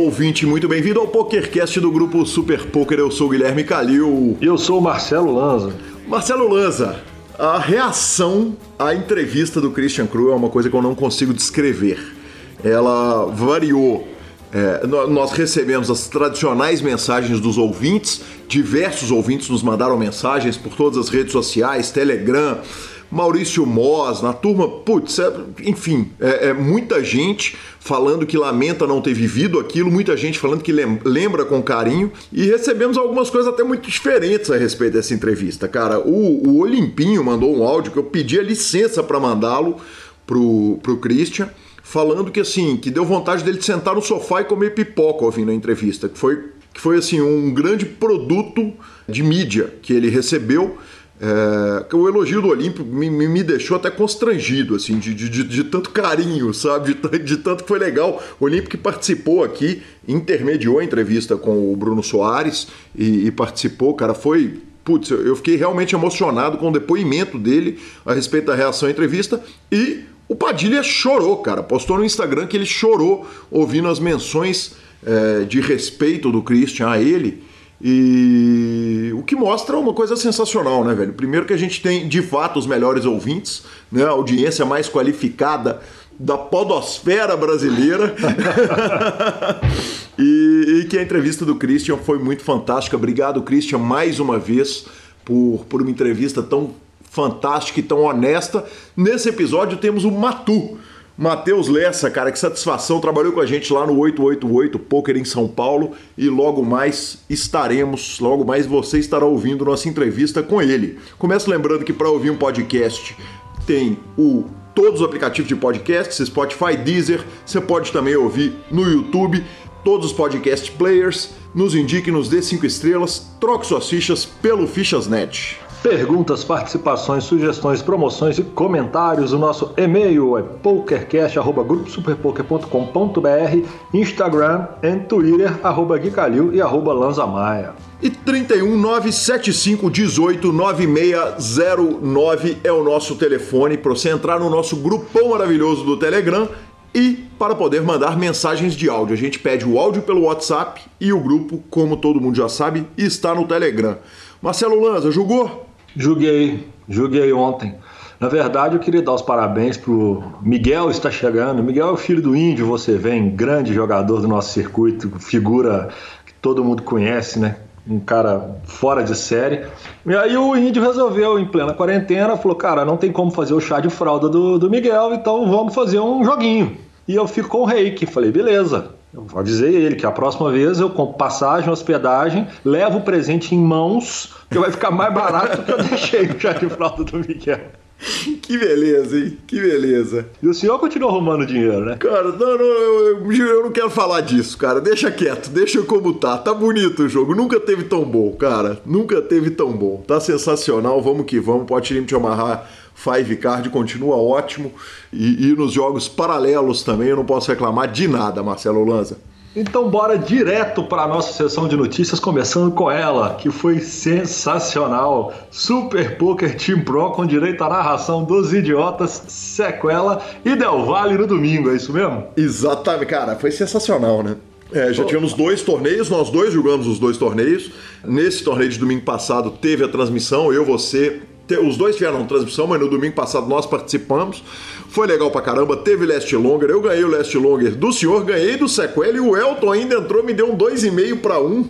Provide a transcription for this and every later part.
ouvinte, muito bem-vindo ao PokerCast do grupo Super Poker. Eu sou o Guilherme Calil. E eu sou o Marcelo Lanza. Marcelo Lanza, a reação à entrevista do Christian Cru é uma coisa que eu não consigo descrever. Ela variou. É, nós recebemos as tradicionais mensagens dos ouvintes, diversos ouvintes nos mandaram mensagens por todas as redes sociais, Telegram, Maurício Moz, na turma, putz, é, enfim, é, é, muita gente falando que lamenta não ter vivido aquilo, muita gente falando que lembra com carinho, e recebemos algumas coisas até muito diferentes a respeito dessa entrevista, cara. O, o Olimpinho mandou um áudio que eu pedi a licença para mandá-lo pro, pro Christian, falando que assim, que deu vontade dele de sentar no sofá e comer pipoca ouvindo a entrevista, que foi, que foi assim, um grande produto de mídia que ele recebeu é, o elogio do Olímpio me, me, deixou até constrangido, assim, de, de, de, tanto carinho, sabe? De, de, tanto que foi legal. O Olímpio que participou aqui, intermediou a entrevista com o Bruno Soares e, e participou, cara, foi. Putz, eu fiquei realmente emocionado com o depoimento dele a respeito da reação à entrevista e o Padilha chorou, cara. Postou no Instagram que ele chorou ouvindo as menções é, de respeito do Christian a ele. E o que mostra uma coisa sensacional, né, velho? Primeiro que a gente tem de fato os melhores ouvintes, né? A audiência mais qualificada da podosfera brasileira. e, e, que a entrevista do Christian foi muito fantástica. Obrigado, Christian, mais uma vez por, por uma entrevista tão fantástica e tão honesta. Nesse episódio temos o Matu. Matheus Lessa, cara, que satisfação, trabalhou com a gente lá no 888 Poker em São Paulo e logo mais estaremos, logo mais você estará ouvindo nossa entrevista com ele. Começo lembrando que para ouvir um podcast tem o todos os aplicativos de podcast, Spotify, Deezer, você pode também ouvir no YouTube, todos os podcast players, nos indique, nos dê cinco estrelas, troque suas fichas pelo Fichasnet. Perguntas, participações, sugestões, promoções e comentários. O nosso e-mail é pokercast.gruposuperpoker.com.br, Instagram e Twitter, arroba Guicalil e arroba Lanzamaia. E 31975189609 é o nosso telefone para você entrar no nosso grupão maravilhoso do Telegram e para poder mandar mensagens de áudio. A gente pede o áudio pelo WhatsApp e o grupo, como todo mundo já sabe, está no Telegram. Marcelo Lanza, jogou? Joguei, joguei ontem. Na verdade, eu queria dar os parabéns pro Miguel está chegando. Miguel é o filho do Índio, você vem, grande jogador do nosso circuito, figura que todo mundo conhece, né? Um cara fora de série. E aí o Índio resolveu, em plena quarentena, falou: Cara, não tem como fazer o chá de fralda do, do Miguel, então vamos fazer um joguinho. E eu fico com o reiki. Falei: Beleza, eu avisei ele que a próxima vez eu compro passagem, hospedagem, levo o presente em mãos, que vai ficar mais barato do que eu deixei no chá de fralda do Miguel. Que beleza, hein? Que beleza. E o senhor continua arrumando dinheiro, né? Cara, não, não, eu, eu, não quero falar disso, cara. Deixa quieto, deixa como tá. Tá bonito o jogo. Nunca teve tão bom, cara. Nunca teve tão bom. Tá sensacional. Vamos que vamos. Pode te amarrar Five Card continua ótimo. E, e nos jogos paralelos também eu não posso reclamar de nada, Marcelo Lanza. Então bora direto para a nossa sessão de notícias, começando com ela, que foi sensacional. Super Poker Team Pro com direito à narração dos idiotas, sequela e Del Valle no domingo, é isso mesmo? Exatamente, cara, foi sensacional, né? É, já tivemos dois torneios, nós dois jogamos os dois torneios. Nesse torneio de domingo passado teve a transmissão, eu, você, os dois tiveram transmissão, mas no domingo passado nós participamos. Foi legal pra caramba, teve Last Longer. Eu ganhei o Last Longer do senhor, ganhei do Sequel e o Elton ainda entrou, me deu um 2,5 para 1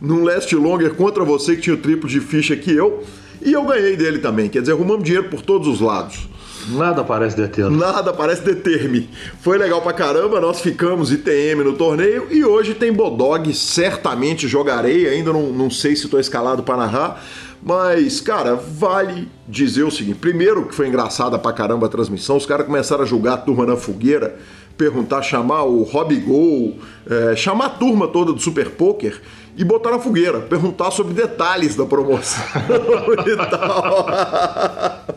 num Last Longer contra você que tinha o triplo de ficha que eu. E eu ganhei dele também. Quer dizer, arrumamos dinheiro por todos os lados. Nada parece deter. Nada parece deter-me. Foi legal pra caramba, nós ficamos ITM no torneio e hoje tem Bodog, certamente jogarei, ainda não, não sei se estou escalado para narrar, mas, cara, vale dizer o seguinte: primeiro, que foi engraçada pra caramba a transmissão, os caras começaram a julgar a turma na fogueira, perguntar, chamar o Robbie Gol, é, chamar a turma toda do Super Poker e botar na fogueira, perguntar sobre detalhes da promoção e tal.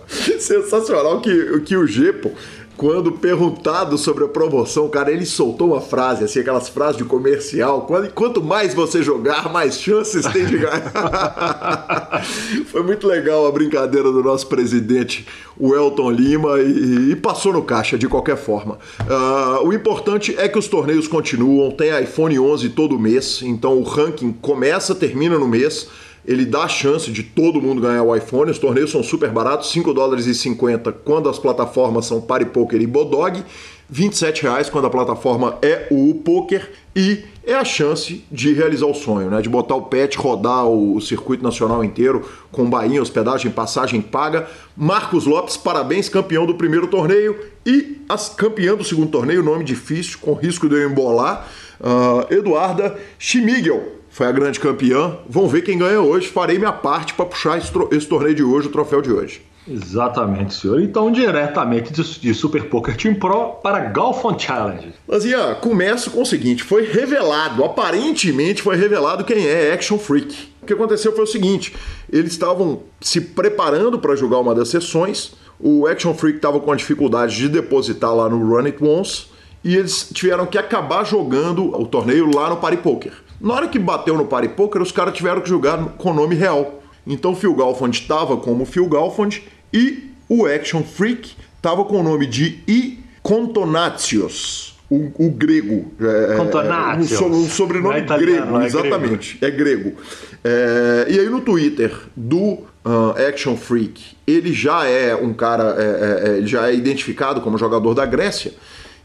Sensacional que, que o Gepo quando perguntado sobre a promoção, cara, ele soltou uma frase, assim, aquelas frases de comercial. Quanto mais você jogar, mais chances tem de ganhar. Foi muito legal a brincadeira do nosso presidente, o Elton Lima, e, e passou no caixa de qualquer forma. Uh, o importante é que os torneios continuam, tem iPhone 11 todo mês, então o ranking começa, termina no mês ele dá a chance de todo mundo ganhar o iPhone. Os torneios são super baratos, 5 dólares e 50 quando as plataformas são Party Poker e Bodog, 27 reais quando a plataforma é o Poker e é a chance de realizar o sonho, né? De botar o pet, rodar o circuito nacional inteiro com bainha, hospedagem, passagem paga. Marcos Lopes, parabéns, campeão do primeiro torneio e as campeã do segundo torneio, nome difícil, com risco de eu embolar. Uh, Eduarda Schmigel, foi a grande campeã. Vamos ver quem ganha hoje. Farei minha parte para puxar esse, esse, torneio de hoje, o troféu de hoje. Exatamente, senhor. Então, diretamente de, de Super Poker Team Pro para Golfon Challenge. Lazinha, começo com o seguinte: foi revelado, aparentemente foi revelado quem é Action Freak. O que aconteceu foi o seguinte: eles estavam se preparando para jogar uma das sessões. O Action Freak estava com a dificuldade de depositar lá no Run It Once e eles tiveram que acabar jogando o torneio lá no Party Poker. Na hora que bateu no Party Poker, os caras tiveram que jogar com nome real. Então o Phil Galfond estava como Phil Galfond e o Action Freak estava com o nome de I Contonatios. O, o, grego. É, Contonatios. O, o sobrenome é italiano, grego, é exatamente. Grego. É grego. É, e aí no Twitter do uh, Action Freak, ele já é um cara, é, é, é já é identificado como jogador da Grécia.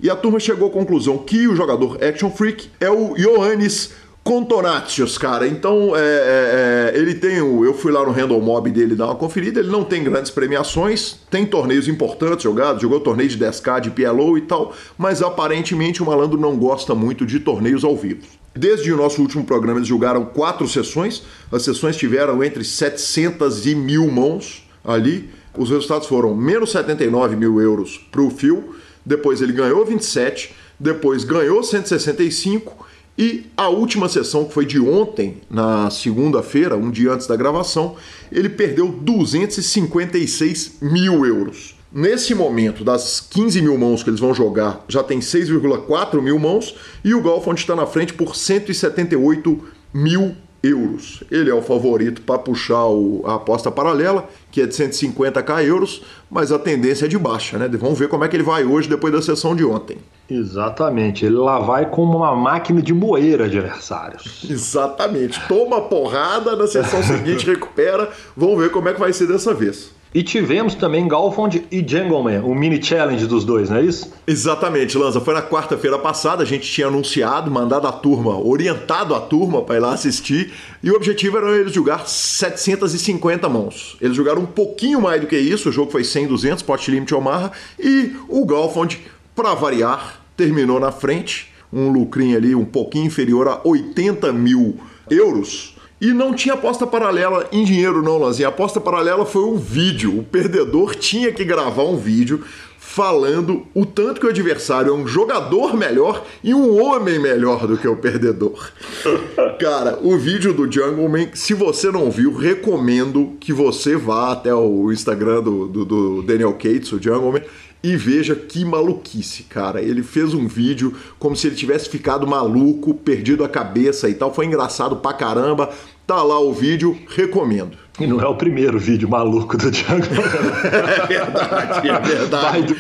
E a turma chegou à conclusão que o jogador Action Freak é o Ioannis Contonatius, cara. Então, é, é, é, ele tem o. Eu fui lá no Random Mob dele dar uma conferida. Ele não tem grandes premiações, tem torneios importantes jogados, jogou torneio de 10k, de PLO e tal, mas aparentemente o malandro não gosta muito de torneios ao vivo. Desde o nosso último programa, eles jogaram quatro sessões. As sessões tiveram entre 700 e mil mãos ali. Os resultados foram menos 79 mil euros para o Phil, depois ele ganhou 27, depois ganhou 165 e a última sessão, que foi de ontem, na segunda-feira, um dia antes da gravação, ele perdeu 256 mil euros. Nesse momento, das 15 mil mãos que eles vão jogar, já tem 6,4 mil mãos e o Golfond está na frente por 178 mil euros. Ele é o favorito para puxar o, a aposta paralela, que é de 150k euros, mas a tendência é de baixa, né? Vamos ver como é que ele vai hoje depois da sessão de ontem. Exatamente, ele lá vai como uma máquina de moer adversários. Exatamente, toma porrada na sessão seguinte, recupera. Vamos ver como é que vai ser dessa vez. E tivemos também Galfond e Jangleman, um mini challenge dos dois, não é isso? Exatamente, Lanza. Foi na quarta-feira passada, a gente tinha anunciado, mandado a turma, orientado a turma para ir lá assistir, e o objetivo era eles jogar 750 mãos. Eles jogaram um pouquinho mais do que isso, o jogo foi 100, 200, pot limit Omaha, e o Galfond, para variar, terminou na frente, um lucrinho ali um pouquinho inferior a 80 mil euros e não tinha aposta paralela em dinheiro, não, Lanzinha. A aposta paralela foi um vídeo. O perdedor tinha que gravar um vídeo falando o tanto que o adversário é um jogador melhor e um homem melhor do que o perdedor. Cara, o vídeo do Jungleman, se você não viu, recomendo que você vá até o Instagram do, do, do Daniel Cates, o Jungleman, e veja que maluquice, cara. Ele fez um vídeo como se ele tivesse ficado maluco, perdido a cabeça e tal. Foi engraçado pra caramba. Tá lá o vídeo, recomendo. E não é o primeiro vídeo maluco do Django. é verdade, é verdade.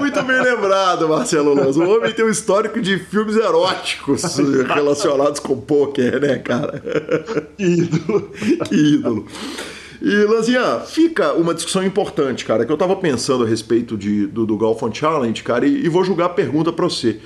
Muito bem lembrado, Marcelo Lanza. O homem tem um histórico de filmes eróticos relacionados com pôquer, né, cara? Que ídolo. Que ídolo. E, Lanzinha, fica uma discussão importante, cara, que eu tava pensando a respeito de, do, do Golf on Challenge, cara, e, e vou jogar a pergunta para você.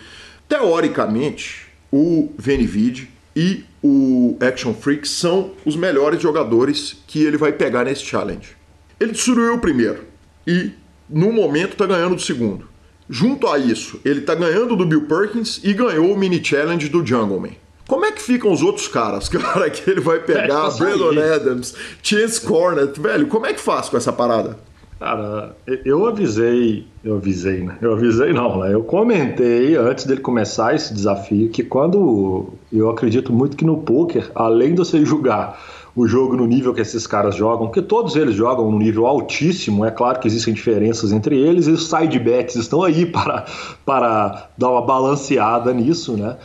Teoricamente, o Venivid e o Action Freak são os melhores jogadores que ele vai pegar nesse challenge. Ele destruiu o primeiro e, no momento, tá ganhando do segundo. Junto a isso, ele tá ganhando do Bill Perkins e ganhou o mini challenge do Jungleman. Como é que ficam os outros caras? Cara, que ele vai pegar, é, Brandon Adams, Chance Cornet, velho, como é que faz com essa parada? Cara, eu avisei, eu avisei, né? Eu avisei não, né? Eu comentei antes dele começar esse desafio que quando eu acredito muito que no poker, além de você jogar o jogo no nível que esses caras jogam, porque todos eles jogam no nível altíssimo, é claro que existem diferenças entre eles, e os side bets estão aí para, para dar uma balanceada nisso, né?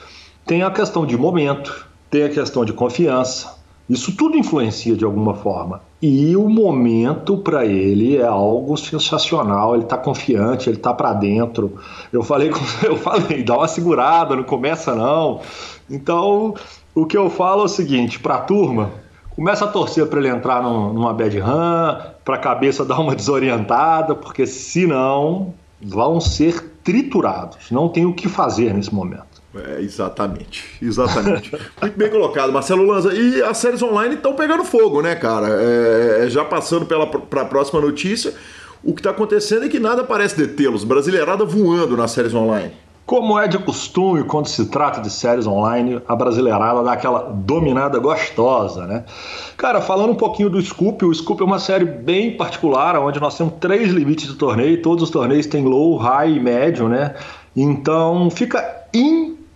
Tem a questão de momento, tem a questão de confiança, isso tudo influencia de alguma forma. E o momento para ele é algo sensacional. Ele está confiante, ele está para dentro. Eu falei, eu falei, dá uma segurada, não começa não. Então, o que eu falo é o seguinte para a turma: começa a torcer para ele entrar numa bad run, para a cabeça dar uma desorientada, porque senão vão ser triturados. Não tem o que fazer nesse momento. É, exatamente, exatamente. Muito bem colocado, Marcelo Lanza. E as séries online estão pegando fogo, né, cara? É, é já passando para a próxima notícia, o que está acontecendo é que nada parece detê-los. Brasileirada voando nas séries online. Como é de costume quando se trata de séries online, a brasileirada dá aquela dominada gostosa, né? Cara, falando um pouquinho do Scoop, o Scoop é uma série bem particular, onde nós temos três limites de torneio, todos os torneios têm low, high e médio, né? Então fica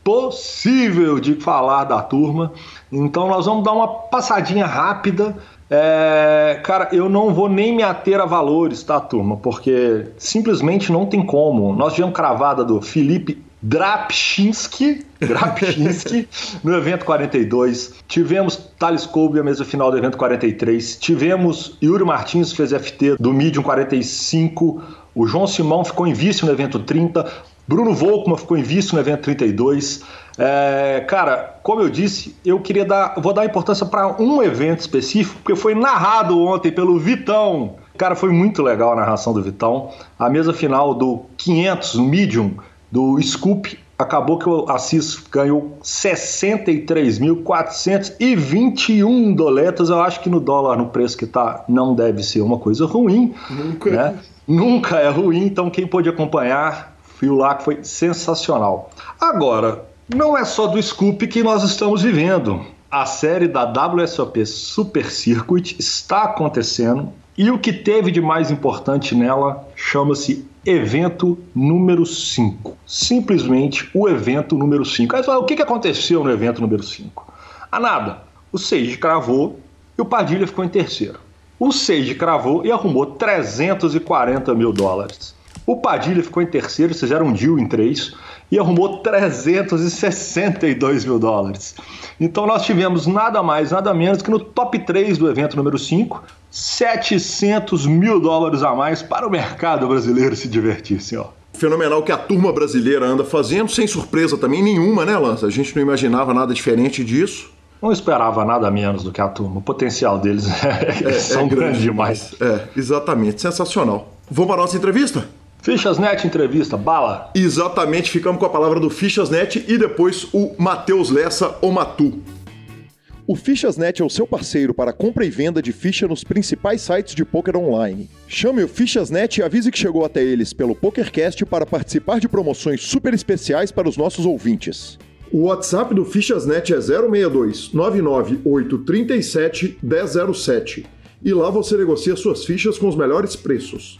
impossível de falar da turma. Então nós vamos dar uma passadinha rápida. É, cara, eu não vou nem me ater a valores, tá, turma? Porque simplesmente não tem como. Nós tivemos cravada do Felipe Drapchinski, Drapchinski no evento 42. Tivemos Thales Kolbe a mesa final do evento 43. Tivemos Yuri Martins, fez FT do Medium 45. O João Simão ficou em vice no evento 30. Bruno Volkmann ficou em vice no evento 32. É, cara, como eu disse, eu queria dar, vou dar importância para um evento específico, porque foi narrado ontem pelo Vitão. Cara, foi muito legal a narração do Vitão. A mesa final do 500 Medium do Scoop acabou que o Assis ganhou 63.421 doletas. Eu acho que no dólar, no preço que tá, não deve ser uma coisa ruim. Nunca. Né? Nunca é ruim, então quem pôde acompanhar Fio lá que foi sensacional. Agora, não é só do Scoop que nós estamos vivendo. A série da WSOP Super Circuit está acontecendo e o que teve de mais importante nela chama-se evento número 5. Simplesmente o evento número 5. Aí o que aconteceu no evento número 5? A nada. O Sage cravou e o Padilha ficou em terceiro. O Sage cravou e arrumou 340 mil dólares. O Padilha ficou em terceiro, fizeram um deal em três e arrumou 362 mil dólares. Então nós tivemos nada mais, nada menos que no top 3 do evento número 5, 700 mil dólares a mais para o mercado brasileiro se divertir, senhor. Fenomenal que a turma brasileira anda fazendo, sem surpresa também nenhuma, né, Lança? A gente não imaginava nada diferente disso. Não esperava nada menos do que a turma. O potencial deles é, é, são é grande demais. É, exatamente. Sensacional. Vamos para a nossa entrevista? Fichasnet entrevista, bala. Exatamente, ficamos com a palavra do Fichasnet e depois o Matheus Lessa, o Matu. O Fichasnet é o seu parceiro para compra e venda de ficha nos principais sites de poker online. Chame o Fichasnet e avise que chegou até eles pelo PokerCast para participar de promoções super especiais para os nossos ouvintes. O WhatsApp do Fichasnet é 062 99837 1007 e lá você negocia suas fichas com os melhores preços.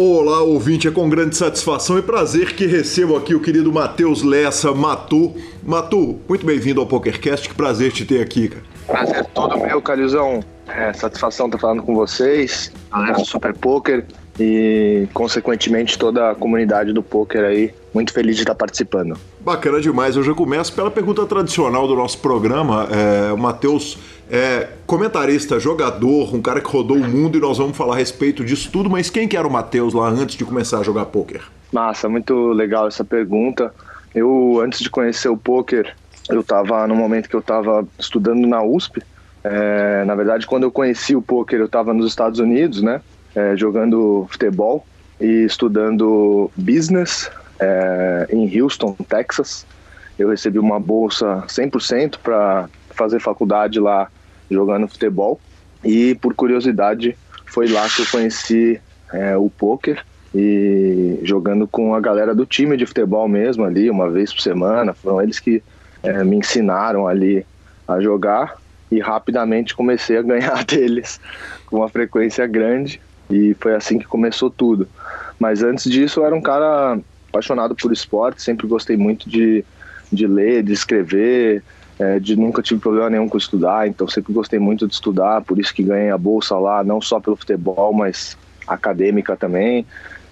Olá, ouvinte, é com grande satisfação e prazer que recebo aqui o querido Matheus Lessa Matu. Matu, muito bem-vindo ao PokerCast, que prazer te ter aqui, cara. Prazer todo meu, Carizão. É, satisfação estar falando com vocês, galera do Super Poker e, consequentemente, toda a comunidade do poker aí. Muito feliz de estar participando. Bacana demais. Eu já começo pela pergunta tradicional do nosso programa. É, o Matheus é comentarista, jogador, um cara que rodou o mundo e nós vamos falar a respeito disso tudo, mas quem que era o Matheus lá antes de começar a jogar poker? Massa, muito legal essa pergunta. Eu, antes de conhecer o poker, eu estava no momento que eu estava estudando na USP. É, na verdade, quando eu conheci o poker, eu estava nos Estados Unidos, né? É, jogando futebol e estudando business é, em Houston, Texas. Eu recebi uma bolsa 100% para fazer faculdade lá jogando futebol. E por curiosidade, foi lá que eu conheci é, o poker. e jogando com a galera do time de futebol mesmo ali, uma vez por semana. Foram eles que é, me ensinaram ali a jogar e rapidamente comecei a ganhar deles com uma frequência grande e foi assim que começou tudo. Mas antes disso eu era um cara apaixonado por esporte, sempre gostei muito de, de ler, de escrever, é, de nunca tive problema nenhum com estudar, então sempre gostei muito de estudar, por isso que ganhei a bolsa lá, não só pelo futebol, mas acadêmica também.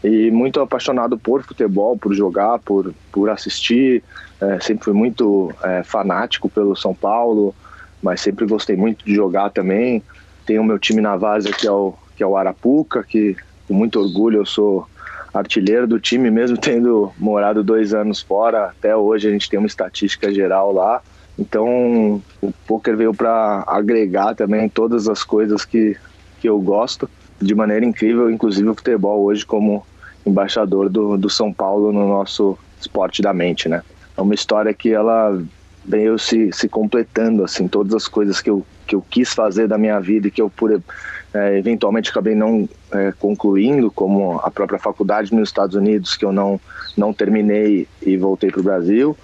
E muito apaixonado por futebol, por jogar, por, por assistir. É, sempre fui muito é, fanático pelo São Paulo, mas sempre gostei muito de jogar também. Tenho o meu time na Várzea, que é o, que é o Arapuca, que com muito orgulho eu sou artilheiro do time, mesmo tendo morado dois anos fora. Até hoje a gente tem uma estatística geral lá. Então o poker veio para agregar também todas as coisas que, que eu gosto de maneira incrível, inclusive o futebol hoje como embaixador do, do São Paulo no nosso esporte da mente, né? É uma história que ela veio se, se completando, assim, todas as coisas que eu, que eu quis fazer da minha vida e que eu por, é, eventualmente acabei não é, concluindo, como a própria faculdade nos Estados Unidos, que eu não, não terminei e voltei para o Brasil,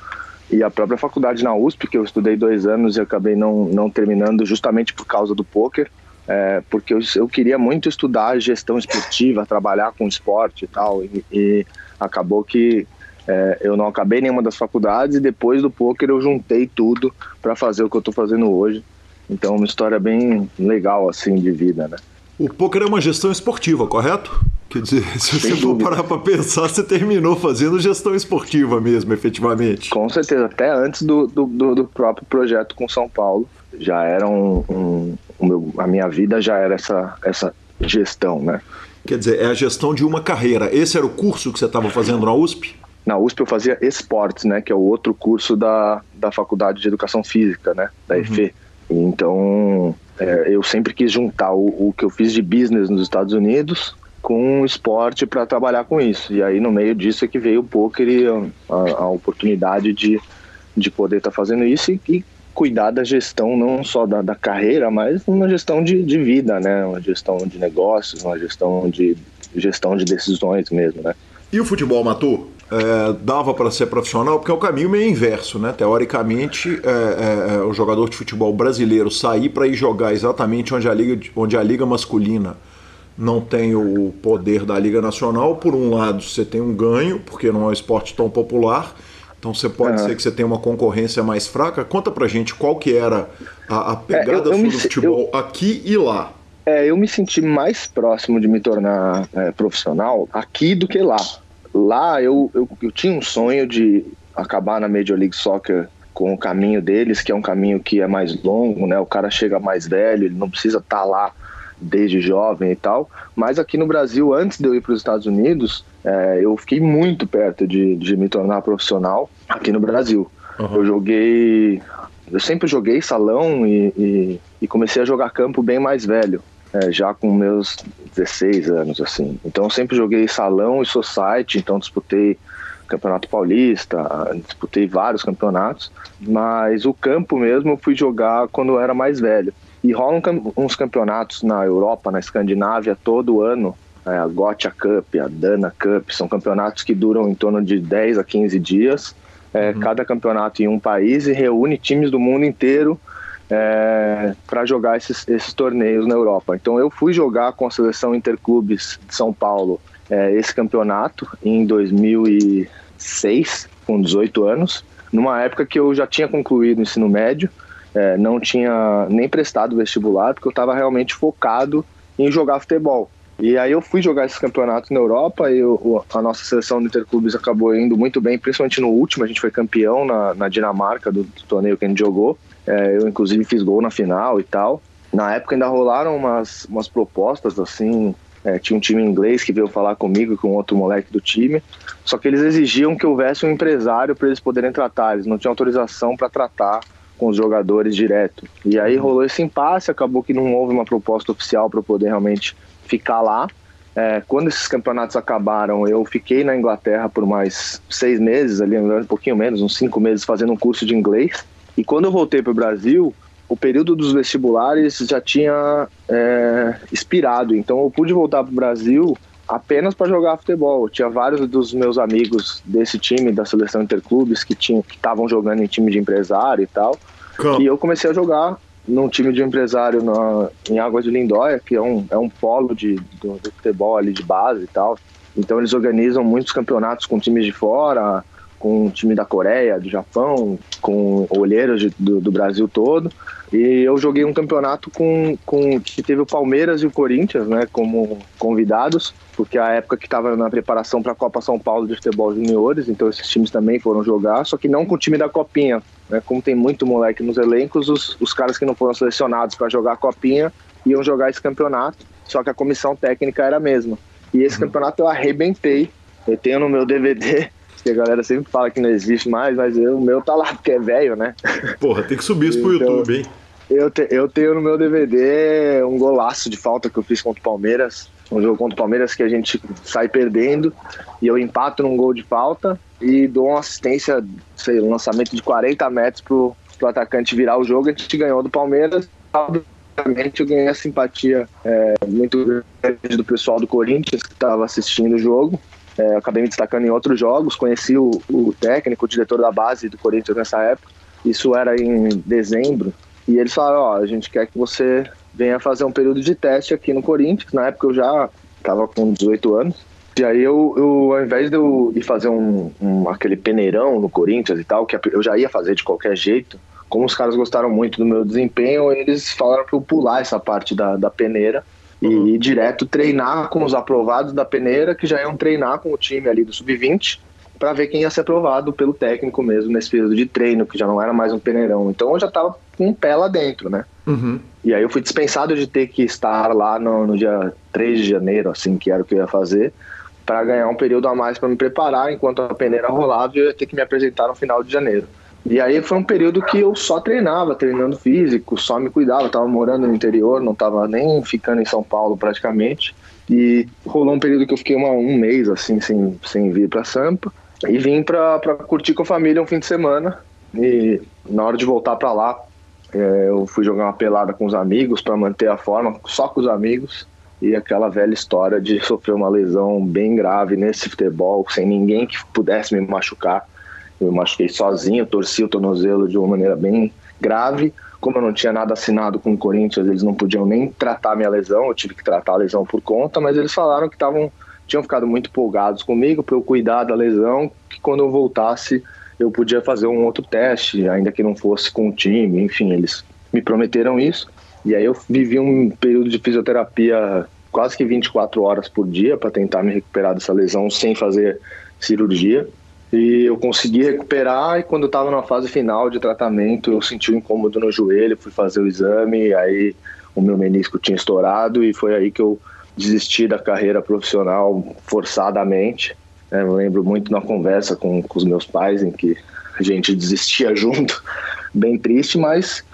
e a própria faculdade na USP, que eu estudei dois anos e acabei não, não terminando justamente por causa do poker, é, porque eu, eu, queria muito estudar gestão esportiva, trabalhar com esporte e tal, e, e acabou que é, eu não acabei nenhuma das faculdades e depois do poker eu juntei tudo para fazer o que eu estou fazendo hoje. Então, uma história bem legal assim de vida, né? O poker é uma gestão esportiva, correto? Quer dizer, se Sem você for parar para pensar, você terminou fazendo gestão esportiva mesmo, efetivamente. Com certeza, até antes do, do, do próprio projeto com São Paulo, já era um, um, um meu, a minha vida já era essa, essa gestão, né? Quer dizer, é a gestão de uma carreira. Esse era o curso que você estava fazendo na USP? Na USP eu fazia esportes, né? Que é o outro curso da, da Faculdade de Educação Física, né? Da uhum. EFE. Então, é, eu sempre quis juntar o, o que eu fiz de business nos Estados Unidos com esporte para trabalhar com isso. E aí, no meio disso, é que veio o poker e a, a oportunidade de, de poder estar tá fazendo isso e, e, cuidar da gestão, não só da, da carreira, mas uma gestão de, de vida, né? Uma gestão de negócios, uma gestão de gestão de decisões mesmo, né? E o futebol matou? é, dava para ser profissional, porque é o caminho meio inverso, né? Teoricamente, é, é, é o jogador de futebol brasileiro sair para ir jogar exatamente onde a, liga, onde a liga masculina não tem o poder da liga nacional. Por um lado, você tem um ganho, porque não é um esporte tão popular. Então você pode ser que você tenha uma concorrência mais fraca. Conta pra gente qual que era a, a pegada é, eu, eu do futebol eu, aqui e lá. É, eu me senti mais próximo de me tornar é, profissional aqui do que lá lá eu, eu, eu tinha um sonho de acabar na Major League Soccer com o caminho deles, que é um caminho que é mais longo, né? O cara chega mais velho, ele não precisa estar tá lá desde jovem e tal. Mas aqui no Brasil, antes de eu ir para os Estados Unidos, é, eu fiquei muito perto de, de me tornar profissional aqui no Brasil. Uhum. Eu joguei. Eu sempre joguei salão e, e, e comecei a jogar campo bem mais velho é, já com meus 16 anos, assim. Então eu sempre joguei salão e society, então disputei Campeonato Paulista, disputei vários campeonatos, mas o campo mesmo eu fui jogar quando eu era mais velho. E rolam uns campeonatos na Europa, na Escandinávia, todo ano, é, a Gotia Cup, a Dana Cup, são campeonatos que duram em torno de 10 a 15 dias, é, uhum. cada campeonato em um país e reúne times do mundo inteiro é, para jogar esses, esses torneios na Europa. Então eu fui jogar com a seleção Interclubes de São Paulo é, esse campeonato em 2006, com 18 anos, numa época que eu já tinha concluído o ensino médio, é, não tinha nem prestado vestibular, porque eu estava realmente focado em jogar futebol. E aí eu fui jogar esses campeonatos na Europa e eu, a nossa seleção do Interclubes acabou indo muito bem, principalmente no último, a gente foi campeão na, na Dinamarca do, do torneio que a gente jogou. É, eu, inclusive, fiz gol na final e tal. Na época ainda rolaram umas, umas propostas assim. É, tinha um time inglês que veio falar comigo com outro moleque do time. Só que eles exigiam que houvesse um empresário para eles poderem tratar. Eles não tinham autorização para tratar com os jogadores direto. E aí rolou esse impasse. Acabou que não houve uma proposta oficial para poder realmente ficar lá. É, quando esses campeonatos acabaram, eu fiquei na Inglaterra por mais seis meses, ali um pouquinho menos, uns cinco meses, fazendo um curso de inglês. E quando eu voltei para o Brasil, o período dos vestibulares já tinha é, expirado. Então eu pude voltar para o Brasil apenas para jogar futebol. tinha vários dos meus amigos desse time, da seleção interclubes, que estavam jogando em time de empresário e tal. E eu comecei a jogar num time de empresário na, em Águas de Lindóia, que é um, é um polo de, do, do futebol ali de base e tal. Então eles organizam muitos campeonatos com times de fora, com o time da Coreia, do Japão, com olheiros de, do, do, Brasil todo. E eu joguei um campeonato com, com que teve o Palmeiras e o Corinthians, né, como convidados, porque a época que estava na preparação para a Copa São Paulo de futebol juniores, então esses times também foram jogar, só que não com o time da Copinha, né? Como tem muito moleque nos elencos, os, os caras que não foram selecionados para jogar a Copinha iam jogar esse campeonato, só que a comissão técnica era a mesma. E esse uhum. campeonato eu arrebentei. Eu tenho no meu DVD que a galera sempre fala que não existe mais, mas eu, o meu tá lá, porque é velho, né? Porra, tem que subir isso pro então, YouTube, hein? Eu, te, eu tenho no meu DVD um golaço de falta que eu fiz contra o Palmeiras. Um jogo contra o Palmeiras que a gente sai perdendo e eu empato num gol de falta e dou uma assistência, sei, um lançamento de 40 metros pro, pro atacante virar o jogo. A gente ganhou do Palmeiras. Obviamente eu ganhei a simpatia é, muito grande do pessoal do Corinthians que estava assistindo o jogo. É, acabei me destacando em outros jogos, conheci o, o técnico, o diretor da base do Corinthians nessa época. Isso era em dezembro. E eles falaram: Ó, a gente quer que você venha fazer um período de teste aqui no Corinthians. Na época eu já estava com 18 anos. E aí eu, eu, ao invés de eu ir fazer um, um, aquele peneirão no Corinthians e tal, que eu já ia fazer de qualquer jeito, como os caras gostaram muito do meu desempenho, eles falaram para eu pular essa parte da, da peneira e uhum. ir direto treinar com os aprovados da peneira, que já iam treinar com o time ali do sub-20, para ver quem ia ser aprovado pelo técnico mesmo nesse período de treino, que já não era mais um peneirão. Então eu já estava com um pé lá dentro, né? Uhum. E aí eu fui dispensado de ter que estar lá no, no dia 3 de janeiro, assim, que era o que eu ia fazer, para ganhar um período a mais para me preparar enquanto a peneira rolava e eu ia ter que me apresentar no final de janeiro. E aí foi um período que eu só treinava, treinando físico, só me cuidava. Tava morando no interior, não tava nem ficando em São Paulo praticamente. E rolou um período que eu fiquei uma, um mês assim, sem, sem vir pra Sampa. E vim pra curtir com a família um fim de semana. E na hora de voltar pra lá, eu fui jogar uma pelada com os amigos para manter a forma, só com os amigos. E aquela velha história de sofrer uma lesão bem grave nesse futebol, sem ninguém que pudesse me machucar eu machuquei sozinho, torci o tornozelo de uma maneira bem grave. Como eu não tinha nada assinado com o Corinthians, eles não podiam nem tratar minha lesão, eu tive que tratar a lesão por conta, mas eles falaram que estavam tinham ficado muito empolgados comigo para eu cuidar da lesão, que quando eu voltasse eu podia fazer um outro teste, ainda que não fosse com o time, enfim, eles me prometeram isso. E aí eu vivi um período de fisioterapia quase que 24 horas por dia para tentar me recuperar dessa lesão sem fazer cirurgia. E eu consegui recuperar e quando estava na fase final de tratamento, eu senti um incômodo no joelho, fui fazer o exame, aí o meu menisco tinha estourado e foi aí que eu desisti da carreira profissional forçadamente. É, eu lembro muito na conversa com, com os meus pais em que a gente desistia junto, bem triste, mas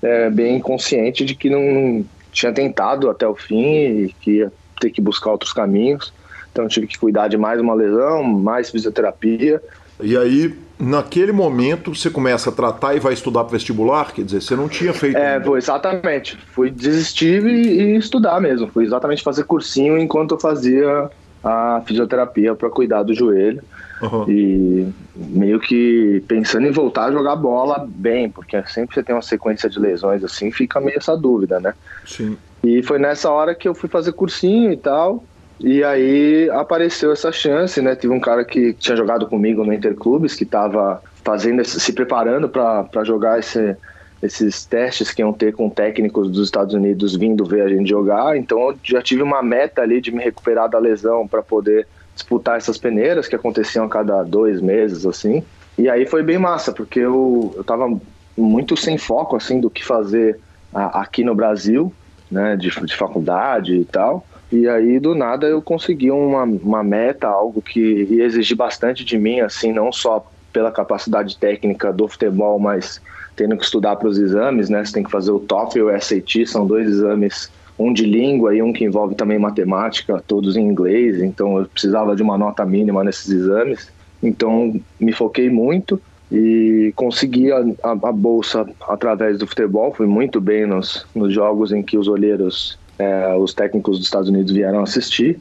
é, bem consciente de que não tinha tentado até o fim e que ia ter que buscar outros caminhos. Então tive que cuidar de mais uma lesão, mais fisioterapia. E aí, naquele momento, você começa a tratar e vai estudar para vestibular? Quer dizer, você não tinha feito. É, foi exatamente. Fui desistir e, e estudar mesmo. Fui exatamente fazer cursinho enquanto eu fazia a fisioterapia para cuidar do joelho. Uhum. E meio que pensando em voltar a jogar bola bem, porque sempre você tem uma sequência de lesões assim, fica meio essa dúvida, né? Sim. E foi nessa hora que eu fui fazer cursinho e tal. E aí apareceu essa chance, né? Tive um cara que tinha jogado comigo no Interclubes, que estava fazendo, se preparando para jogar esse, esses testes que iam ter com técnicos dos Estados Unidos vindo ver a gente jogar. Então eu já tive uma meta ali de me recuperar da lesão para poder disputar essas peneiras que aconteciam a cada dois meses, assim. E aí foi bem massa, porque eu, eu tava muito sem foco, assim, do que fazer a, aqui no Brasil, né? De, de faculdade e tal. E aí, do nada, eu consegui uma, uma meta, algo que ia exigir bastante de mim, assim, não só pela capacidade técnica do futebol, mas tendo que estudar para os exames, né? Você tem que fazer o TOEFL e o SAT, são dois exames, um de língua e um que envolve também matemática, todos em inglês, então eu precisava de uma nota mínima nesses exames. Então, me foquei muito e consegui a, a, a bolsa através do futebol, fui muito bem nos, nos jogos em que os olheiros é, os técnicos dos Estados Unidos vieram assistir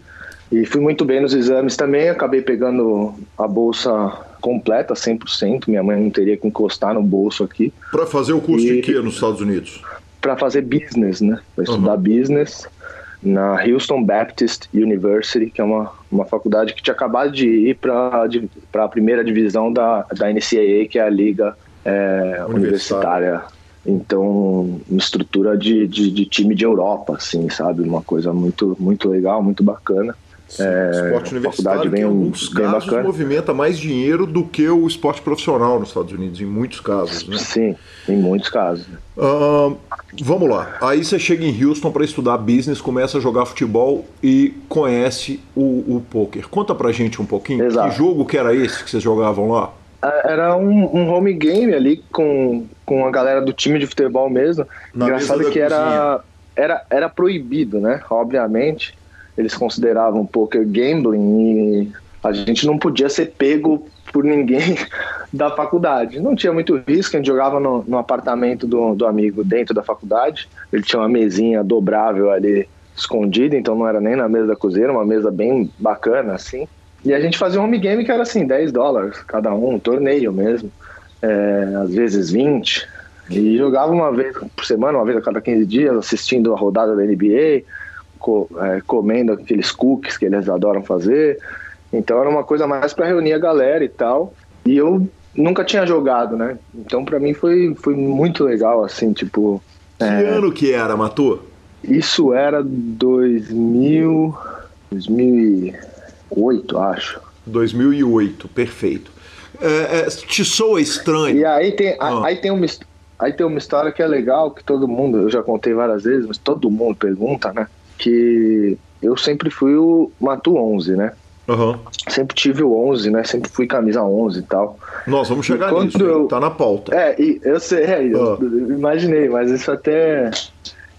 E fui muito bem nos exames também, acabei pegando a bolsa completa, 100%. Minha mãe não teria que encostar no bolso aqui. Para fazer o curso e... de quê nos Estados Unidos? Para fazer business, né? Para estudar uhum. business na Houston Baptist University, que é uma, uma faculdade que tinha acabado de ir para a primeira divisão da, da NCAA, que é a Liga é, Universitária. Então, uma estrutura de, de, de, time de Europa, assim, sabe? Uma coisa muito, muito legal, muito bacana. É, esporte universitário que em alguns casos bacana. movimenta mais dinheiro do que o esporte profissional nos Estados Unidos, em muitos casos, né? Sim, em muitos casos. Uh, vamos lá. Aí você chega em Houston para estudar business, começa a jogar futebol e conhece o, o poker. Conta pra gente um pouquinho. Exato. Que jogo que era esse que vocês jogavam lá? É, era um, um home game ali com, com a galera do time de futebol mesmo. Na Engraçado que era, era, era proibido, né? Obviamente eles consideravam poker gambling e a gente não podia ser pego por ninguém da faculdade. Não tinha muito risco, a gente jogava no, no apartamento do, do amigo dentro da faculdade. Ele tinha uma mesinha dobrável ali escondida, então não era nem na mesa da cozinha, uma mesa bem bacana assim. E a gente fazia um home game que era assim, 10 dólares cada um, um torneio mesmo, é, às vezes 20. E jogava uma vez por semana, uma vez a cada 15 dias, assistindo a rodada da NBA, co, é, comendo aqueles cookies que eles adoram fazer. Então era uma coisa mais para reunir a galera e tal. E eu nunca tinha jogado, né? Então para mim foi, foi muito legal, assim, tipo. Que é... ano que era, Matou? Isso era 2000, 2008, acho. 2008, perfeito. É, é, te soa estranho. E aí tem, ah. aí, tem uma, aí tem uma história que é legal, que todo mundo, eu já contei várias vezes, mas todo mundo pergunta, né? Que eu sempre fui o Matu 11, né? Uhum. Sempre tive o 11, né? Sempre fui camisa 11 e tal. Nós vamos chegar nisso, eu... tá na pauta. É, eu sei, é, eu uhum. imaginei, mas isso até é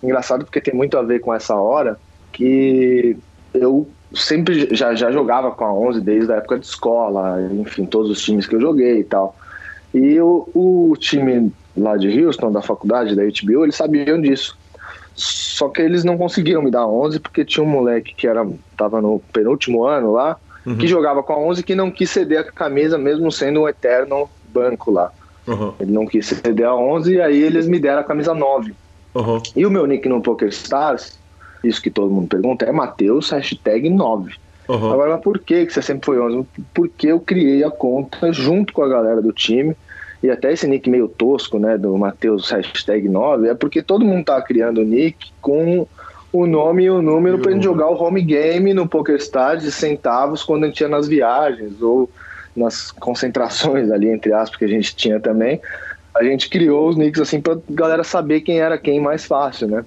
engraçado porque tem muito a ver com essa hora que eu sempre já, já jogava com a 11 desde a época de escola, enfim, todos os times que eu joguei e tal. E o, o time lá de Houston, da faculdade, da HBO, eles sabiam disso. Só que eles não conseguiram me dar 11 porque tinha um moleque que era tava no penúltimo ano lá, uhum. que jogava com a 11 que não quis ceder a camisa mesmo sendo um eterno banco lá. Uhum. Ele não quis ceder a 11 e aí eles me deram a camisa 9. Uhum. E o meu nick no PokerStars, isso que todo mundo pergunta, é Mateus hashtag 9. Uhum. Agora, por que, que você sempre foi 11? Porque eu criei a conta junto com a galera do time e até esse nick meio tosco, né, do Matheus hashtag 9, é porque todo mundo tá criando nick com o nome e o número para gente jogar o home game no PokerStars de centavos quando a gente ia nas viagens ou nas concentrações ali, entre aspas, que a gente tinha também. A gente criou os nicks assim pra galera saber quem era quem mais fácil, né?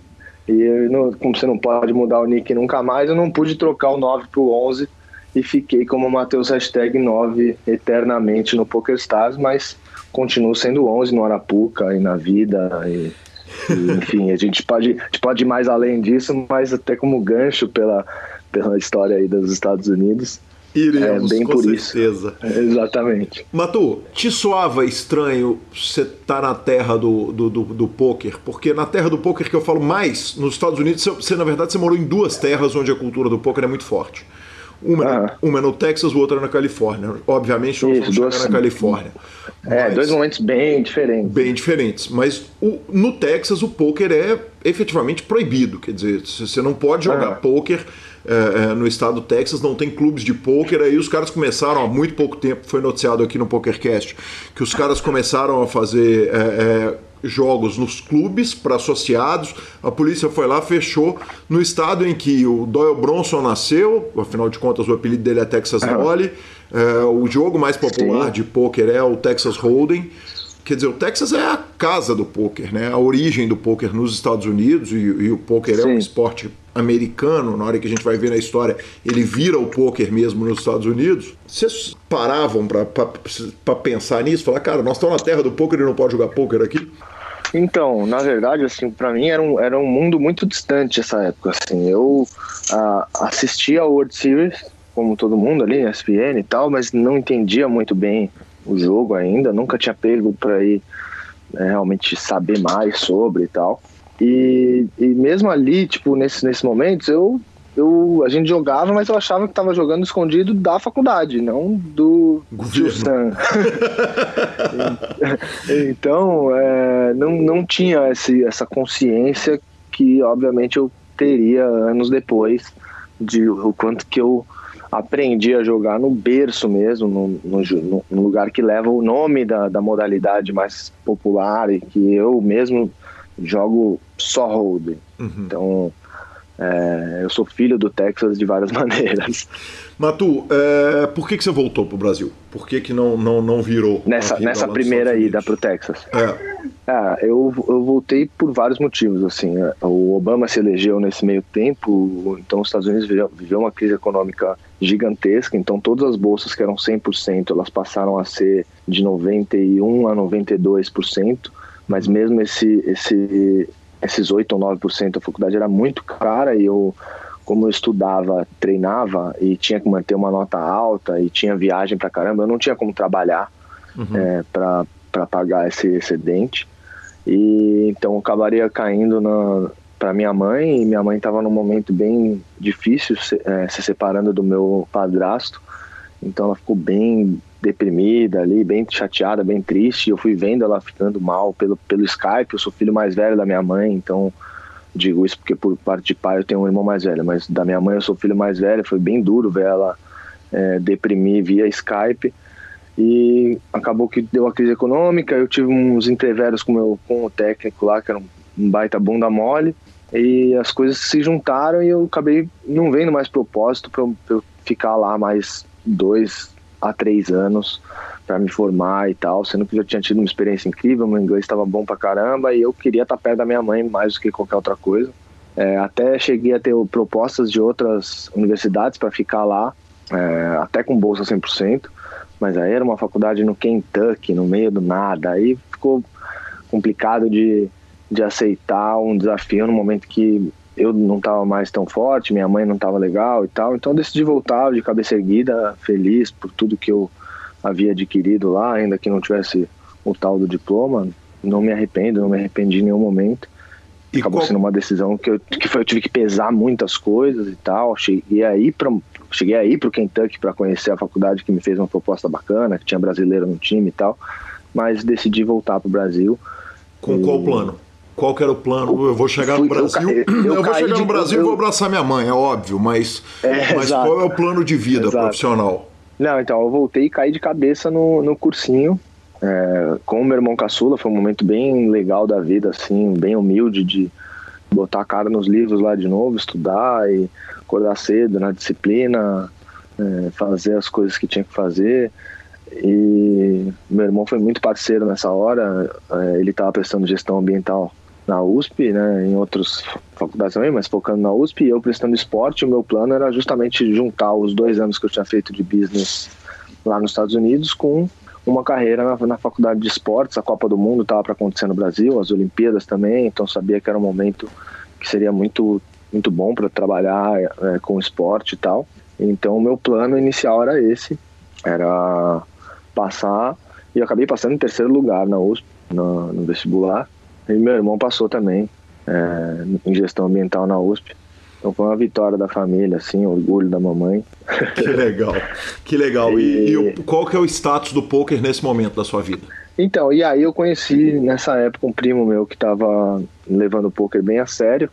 E como você não pode mudar o nick nunca mais, eu não pude trocar o 9 pro 11 e fiquei como Matheus hashtag 9 eternamente no PokerStars, mas continuo sendo 11 no Arapuca e na vida. E, e, enfim, a gente, pode, a gente pode ir mais além disso, mas até como gancho pela, pela história aí dos Estados Unidos. Iremos, é, bem com por certeza. Isso. Exatamente. Matu, te soava estranho você estar tá na terra do, do, do, do poker? Porque na terra do poker que eu falo mais, nos Estados Unidos, você, você na verdade você morou em duas terras onde a cultura do poker é muito forte. Uma, ah. uma é no Texas, o outro é na Califórnia. Obviamente, nós Isso, vamos na Califórnia. É, dois momentos bem diferentes. Bem diferentes. Mas o, no Texas, o poker é efetivamente proibido. Quer dizer, você não pode jogar ah. poker é, é, no estado do Texas, não tem clubes de poker. Aí os caras começaram há muito pouco tempo, foi noticiado aqui no PokerCast, que os caras começaram a fazer. É, é jogos nos clubes para associados. A polícia foi lá, fechou no estado em que o Doyle Bronson nasceu, afinal de contas o apelido dele é Texas Holly. É, o jogo mais popular Sim. de pôquer é o Texas Hold'em. Quer dizer, o Texas é a casa do pôquer, né? A origem do pôquer nos Estados Unidos e, e o pôquer é um esporte americano. Na hora que a gente vai ver na história, ele vira o pôquer mesmo nos Estados Unidos. Vocês paravam para pensar nisso? Falar, cara, nós estamos na terra do pôquer e não pode jogar pôquer aqui? Então, na verdade, assim, para mim era um, era um mundo muito distante essa época, assim. Eu uh, assistia a World Series, como todo mundo ali, ESPN e tal, mas não entendia muito bem o jogo ainda, nunca tinha pego para ir né, realmente saber mais sobre e tal. E, e mesmo ali, tipo, nesses, nesses momentos, eu eu, a gente jogava, mas eu achava que estava jogando escondido da faculdade, não do governo. então, é, não, não tinha esse, essa consciência que, obviamente, eu teria anos depois de o quanto que eu aprendi a jogar no berço mesmo, no, no, no lugar que leva o nome da, da modalidade mais popular e que eu mesmo jogo só hold'em. Uhum. Então, é, eu sou filho do Texas de várias maneiras. Matu, é, por que, que você voltou para o Brasil? Por que, que não, não, não virou? Nessa, nessa primeira ida para o Texas? É. Ah, eu, eu voltei por vários motivos. assim é, O Obama se elegeu nesse meio tempo, então os Estados Unidos viveu, viveu uma crise econômica gigantesca, então todas as bolsas que eram 100%, elas passaram a ser de 91% a 92%, mas mesmo esse, esse esses 8 ou 9% da faculdade era muito cara e eu, como eu estudava, treinava e tinha que manter uma nota alta e tinha viagem pra caramba, eu não tinha como trabalhar uhum. é, para pagar esse excedente. E então eu acabaria caindo na, para minha mãe e minha mãe estava num momento bem difícil se, é, se separando do meu padrasto então ela ficou bem deprimida ali, bem chateada, bem triste. Eu fui vendo ela ficando mal pelo, pelo Skype. Eu sou filho mais velho da minha mãe, então digo isso porque por parte de pai eu tenho um irmão mais velho, mas da minha mãe eu sou filho mais velho. Foi bem duro ver ela é, deprimir via Skype. E acabou que deu a crise econômica. Eu tive uns entreveros com, meu, com o técnico lá, que era um, um baita bunda mole. E as coisas se juntaram e eu acabei não vendo mais propósito para eu ficar lá mais dois a três anos para me formar e tal, sendo que eu já tinha tido uma experiência incrível, meu inglês estava bom pra caramba e eu queria estar tá perto da minha mãe mais do que qualquer outra coisa. É, até cheguei a ter propostas de outras universidades para ficar lá, é, até com bolsa 100%, mas aí era uma faculdade no Kentucky, no meio do nada, aí ficou complicado de, de aceitar um desafio no momento que eu não estava mais tão forte, minha mãe não estava legal e tal, então eu decidi voltar de cabeça erguida, feliz por tudo que eu havia adquirido lá, ainda que não tivesse o tal do diploma, não me arrependo, não me arrependi em nenhum momento. E Acabou qual... sendo uma decisão que eu, que foi, eu tive que pesar muitas coisas e tal. Cheguei aí para cheguei aí para o Kentucky para conhecer a faculdade que me fez uma proposta bacana, que tinha brasileiro no time e tal, mas decidi voltar para o Brasil. Com e... qual plano? Qual que era o plano? Eu vou chegar no Brasil, eu, eu, eu vou chegar no Brasil e vou abraçar minha mãe, é óbvio, mas, é, mas qual é o plano de vida exato. profissional? Não, então, eu voltei e caí de cabeça no, no cursinho, é, com o meu irmão caçula, foi um momento bem legal da vida, assim, bem humilde de botar a cara nos livros lá de novo, estudar e acordar cedo na disciplina, é, fazer as coisas que tinha que fazer. E meu irmão foi muito parceiro nessa hora, é, ele estava prestando gestão ambiental na USP, né, em outras faculdades também, mas focando na USP, e eu prestando esporte, o meu plano era justamente juntar os dois anos que eu tinha feito de business lá nos Estados Unidos com uma carreira na, na faculdade de esportes, a Copa do Mundo estava para acontecer no Brasil, as Olimpíadas também, então sabia que era um momento que seria muito muito bom para trabalhar é, com esporte e tal. Então o meu plano inicial era esse, era passar, e eu acabei passando em terceiro lugar na USP, no, no vestibular, e meu irmão passou também é, em gestão ambiental na USP. Então foi uma vitória da família, assim, orgulho da mamãe. Que legal, que legal. E, e, e qual que é o status do poker nesse momento da sua vida? Então, e aí eu conheci nessa época um primo meu que estava levando o poker bem a sério,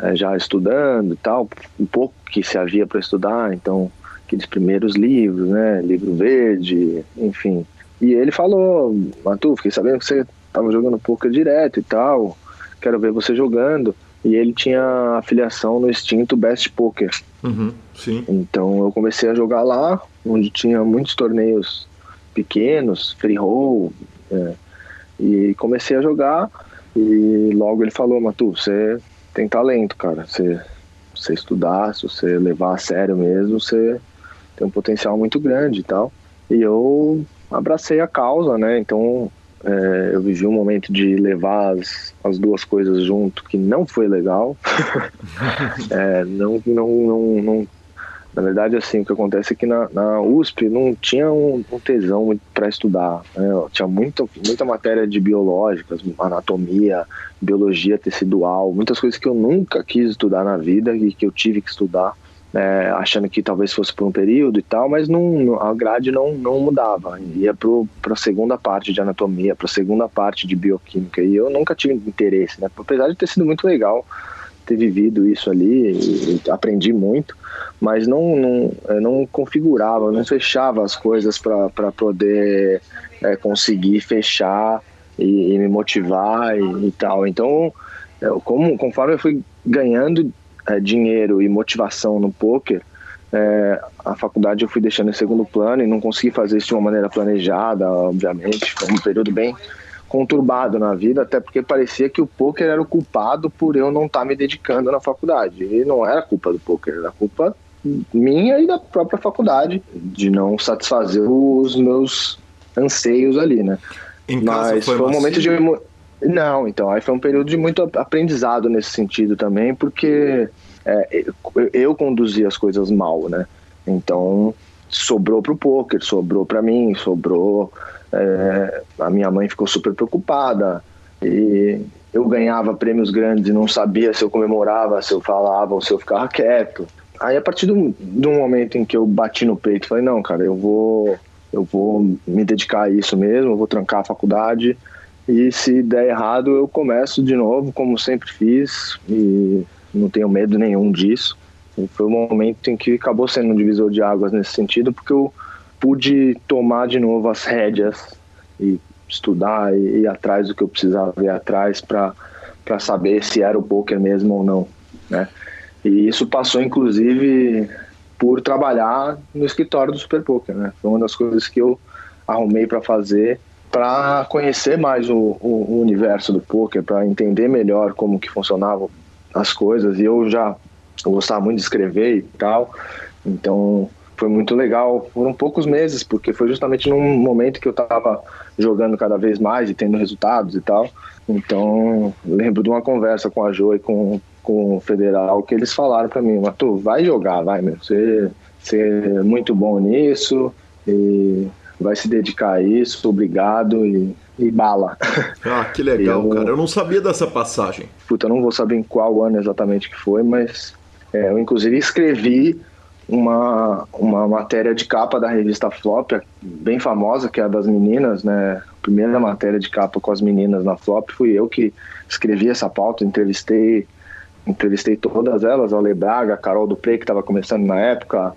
é, já estudando e tal, um pouco que se havia para estudar, então aqueles primeiros livros, né, livro verde, enfim. E ele falou, Matu, fiquei sabendo que você tava jogando poker direto e tal, quero ver você jogando. E ele tinha afiliação no extinto Best Poker. Uhum, sim. Então eu comecei a jogar lá, onde tinha muitos torneios pequenos, free roll, é, e comecei a jogar. E logo ele falou: Matu, você tem talento, cara. Você, você estudar, se você levar a sério mesmo, você tem um potencial muito grande e tal. E eu abracei a causa, né? Então é, eu vivi um momento de levar as, as duas coisas junto que não foi legal. é, não, não, não, não, Na verdade, assim, o que acontece é que na, na USP não tinha um, um tesão para estudar. Né? Tinha muita, muita matéria de biológicas, anatomia, biologia tecidual, muitas coisas que eu nunca quis estudar na vida e que eu tive que estudar. É, achando que talvez fosse por um período e tal, mas não, a grade não, não mudava. Ia para a segunda parte de anatomia, para a segunda parte de bioquímica. E eu nunca tive interesse, né? apesar de ter sido muito legal ter vivido isso ali, e, e aprendi muito, mas não, não, não configurava, não fechava as coisas para poder é, conseguir fechar e, e me motivar e, e tal. Então, eu, como, conforme eu fui ganhando é, dinheiro e motivação no poker, é, a faculdade eu fui deixando em segundo plano e não consegui fazer isso de uma maneira planejada, obviamente. Foi um período bem conturbado na vida, até porque parecia que o poker era o culpado por eu não estar tá me dedicando na faculdade. E não era culpa do poker, era culpa minha e da própria faculdade de não satisfazer os meus anseios ali, né? Em Mas foi, foi um momento de não, então aí foi um período de muito aprendizado nesse sentido também, porque é, eu conduzi as coisas mal, né? Então sobrou pro poker, sobrou para mim, sobrou é, a minha mãe ficou super preocupada e eu ganhava prêmios grandes e não sabia se eu comemorava, se eu falava ou se eu ficava quieto. Aí a partir do, do momento em que eu bati no peito, falei não, cara, eu vou eu vou me dedicar a isso mesmo, eu vou trancar a faculdade e se der errado eu começo de novo, como sempre fiz e não tenho medo nenhum disso. E foi um momento em que acabou sendo um divisor de águas nesse sentido, porque eu pude tomar de novo as rédeas e estudar e ir atrás do que eu precisava ir atrás para saber se era o poker mesmo ou não, né? E isso passou inclusive por trabalhar no escritório do Super Poker, né? Foi uma das coisas que eu arrumei para fazer para conhecer mais o, o, o, universo do poker, para entender melhor como que funcionavam as coisas. E eu já gostava muito de escrever e tal, então foi muito legal. Foram poucos meses, porque foi justamente num momento que eu estava jogando cada vez mais e tendo resultados e tal. Então, lembro de uma conversa com a Jo e com, com o Federal que eles falaram para mim: Matu, vai jogar, vai, meu. Você é muito bom nisso e vai se dedicar a isso, obrigado e, e bala. Ah, que legal, eu, cara. Eu não sabia dessa passagem. Puta, eu não vou saber em qual ano exatamente que foi, mas é, eu inclusive escrevi uma, uma matéria de capa da revista Flop, bem famosa, que é a das meninas, né? A primeira matéria de capa com as meninas na Flop fui eu que escrevi essa pauta, entrevistei entrevistei todas elas, a Ale Braga, a Carol Dupré, que estava começando na época,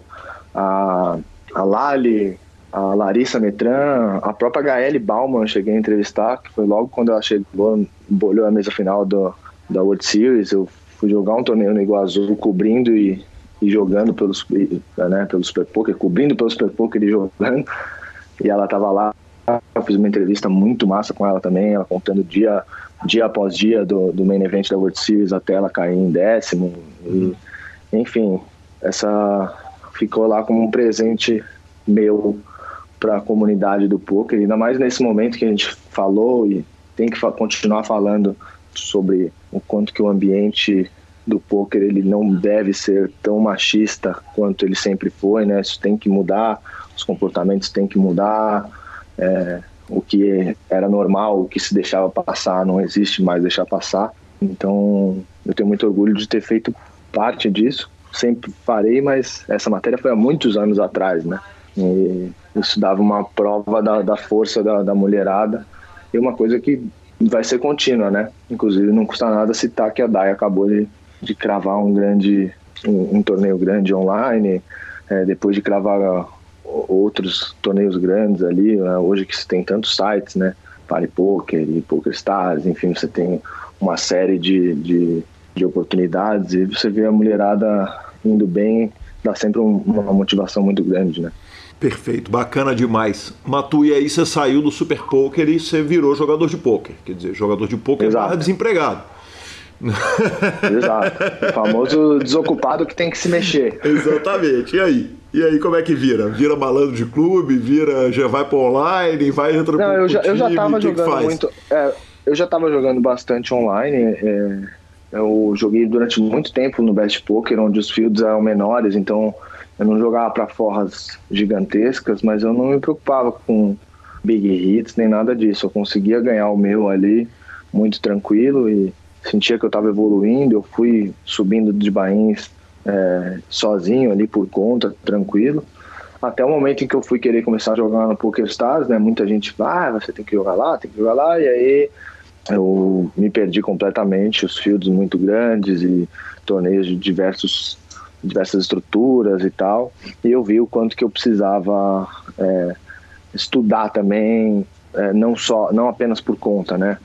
a, a Lali, a Larissa Metran, a própria Gaelle Bauman cheguei a entrevistar, que foi logo quando ela chegou, bolhou a mesa final do, da World Series, eu fui jogar um torneio no Iguazu cobrindo e e jogando pelos, né, pelo Super Poker, cobrindo pelo Super Poker e jogando. E ela estava lá, eu fiz uma entrevista muito massa com ela também, ela contando dia, dia após dia do, do main event da World Series até ela cair em décimo. E, enfim, essa ficou lá como um presente meu para a comunidade do poker, ainda mais nesse momento que a gente falou e tem que continuar falando sobre o quanto que o ambiente do poker ele não deve ser tão machista quanto ele sempre foi, né? Isso tem que mudar, os comportamentos têm que mudar, é, o que era normal, o que se deixava passar, não existe mais deixar passar. Então, eu tenho muito orgulho de ter feito parte disso. Sempre farei, mas essa matéria foi há muitos anos atrás, né? E isso dava uma prova da, da força da, da mulherada e uma coisa que vai ser contínua, né? Inclusive, não custa nada citar que a DAI acabou de de cravar um grande um, um torneio grande online, é, depois de cravar outros torneios grandes ali, né? hoje que se tem tantos sites, né? Party Poker e Poker Stars, enfim, você tem uma série de, de, de oportunidades e você vê a mulherada indo bem, dá sempre um, uma motivação muito grande, né? Perfeito, bacana demais. Matu, e aí você saiu do Super Poker e você virou jogador de poker. Quer dizer, jogador de poker barra desempregado. Exato. O famoso desocupado que tem que se mexer. Exatamente. E aí? E aí, como é que vira? Vira malandro de clube, vira, já vai para online, vai entra Não, eu já, eu já tava jogando muito. É, eu já tava jogando bastante online. É, eu joguei durante muito tempo no Best Poker, onde os fields eram menores, então Eu não jogava para forras gigantescas, mas eu não me preocupava com big hits nem nada disso. Eu conseguia ganhar o meu ali muito tranquilo e sentia que eu estava evoluindo. Eu fui subindo de bains é, sozinho ali por conta, tranquilo. Até o momento em que eu fui querer começar a jogar no Poker Stars, né? Muita gente ah, você tem que jogar lá, tem que jogar lá. E aí eu me perdi completamente, os fields muito grandes e torneios de diversos, diversas estruturas e tal. E eu vi o quanto que eu precisava é, estudar também, é, não só, não apenas por conta, né?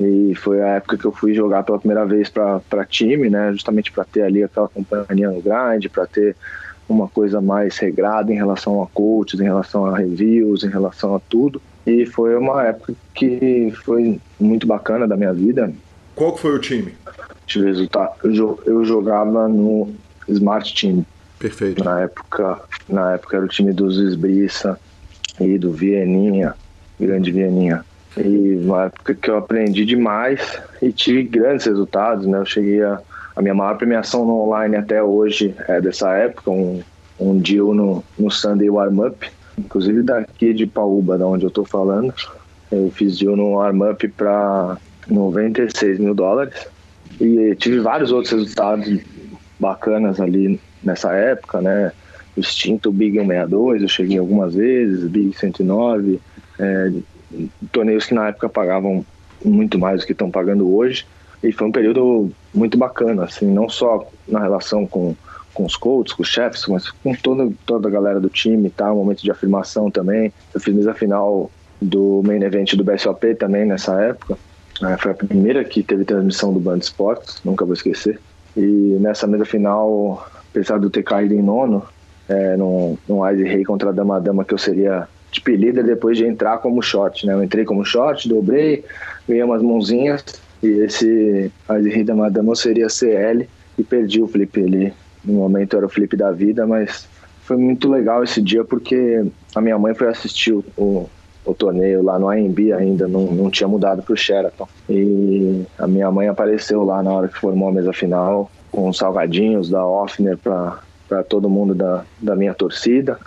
E foi a época que eu fui jogar pela primeira vez para time, né? Justamente para ter ali aquela companhia no grind, para ter uma coisa mais regrada em relação a coaches, em relação a reviews, em relação a tudo. E foi uma época que foi muito bacana da minha vida. Qual que foi o time? Resultado. Eu, eu jogava no Smart Team. Perfeito. Na época, na época era o time dos Esbriça e do Vieninha, grande Vieninha. E uma época que eu aprendi demais e tive grandes resultados, né? Eu cheguei a a minha maior premiação no online até hoje é dessa época, um, um deal no, no Sunday Warm Up, inclusive daqui de Paúba, da onde eu estou falando. Eu fiz deal no Warm Up para 96 mil dólares e tive vários outros resultados bacanas ali nessa época, né? O extinto Big 162, eu cheguei algumas vezes, Big 109, é, torneios que na época pagavam muito mais do que estão pagando hoje. E foi um período muito bacana, assim, não só na relação com, com os coaches, com os chefes, mas com toda, toda a galera do time, tá? Um momento de afirmação também. Eu fiz mesa final do main event do BSOP também nessa época. É, foi a primeira que teve transmissão do Band Sports, nunca vou esquecer. E nessa mesa final, apesar de eu ter caído em nono, é, num, num Ice Rei contra a Dama Dama, que eu seria tipo líder depois de entrar como short, né? Eu entrei como short, dobrei, ganhei umas mãozinhas e esse Azirida Madama seria CL e perdi o flip ali. No momento era o flip da vida, mas foi muito legal esse dia porque a minha mãe foi assistir o, o, torneio lá no AMB ainda, não, não tinha mudado para o Sheraton. E a minha mãe apareceu lá na hora que formou a mesa final com os salgadinhos da Offner para para todo mundo da, da minha torcida.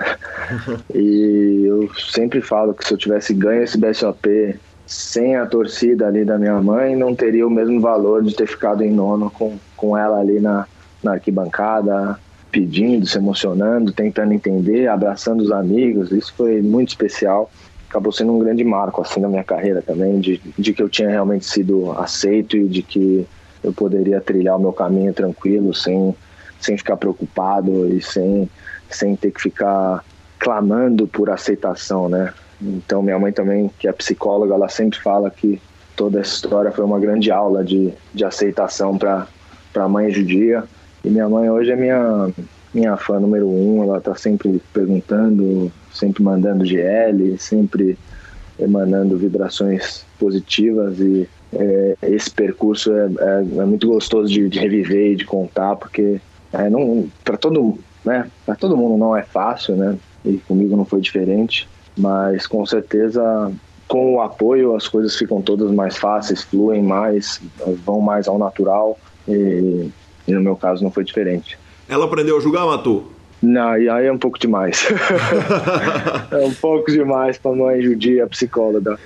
e eu sempre falo que se eu tivesse ganho esse BSOP sem a torcida ali da minha mãe, não teria o mesmo valor de ter ficado em nono com, com ela ali na, na arquibancada, pedindo, se emocionando, tentando entender, abraçando os amigos. Isso foi muito especial. Acabou sendo um grande marco assim na minha carreira também, de, de que eu tinha realmente sido aceito e de que eu poderia trilhar o meu caminho tranquilo, sem, sem ficar preocupado e sem, sem ter que ficar clamando por aceitação, né? Então, minha mãe também, que é psicóloga, ela sempre fala que toda essa história foi uma grande aula de, de aceitação para a mãe judia. E minha mãe hoje é minha, minha fã número um, ela está sempre perguntando, sempre mandando GL, sempre emanando vibrações positivas e é, esse percurso é, é, é, muito gostoso de, de, reviver e de contar, porque é, não para todo, né, todo mundo não é fácil, né? E comigo não foi diferente mas com certeza com o apoio as coisas ficam todas mais fáceis, fluem mais, vão mais ao natural e, e no meu caso não foi diferente. Ela aprendeu a julgar, Matu? Não, e aí é um pouco demais. é um pouco demais para mãe judia, psicóloga.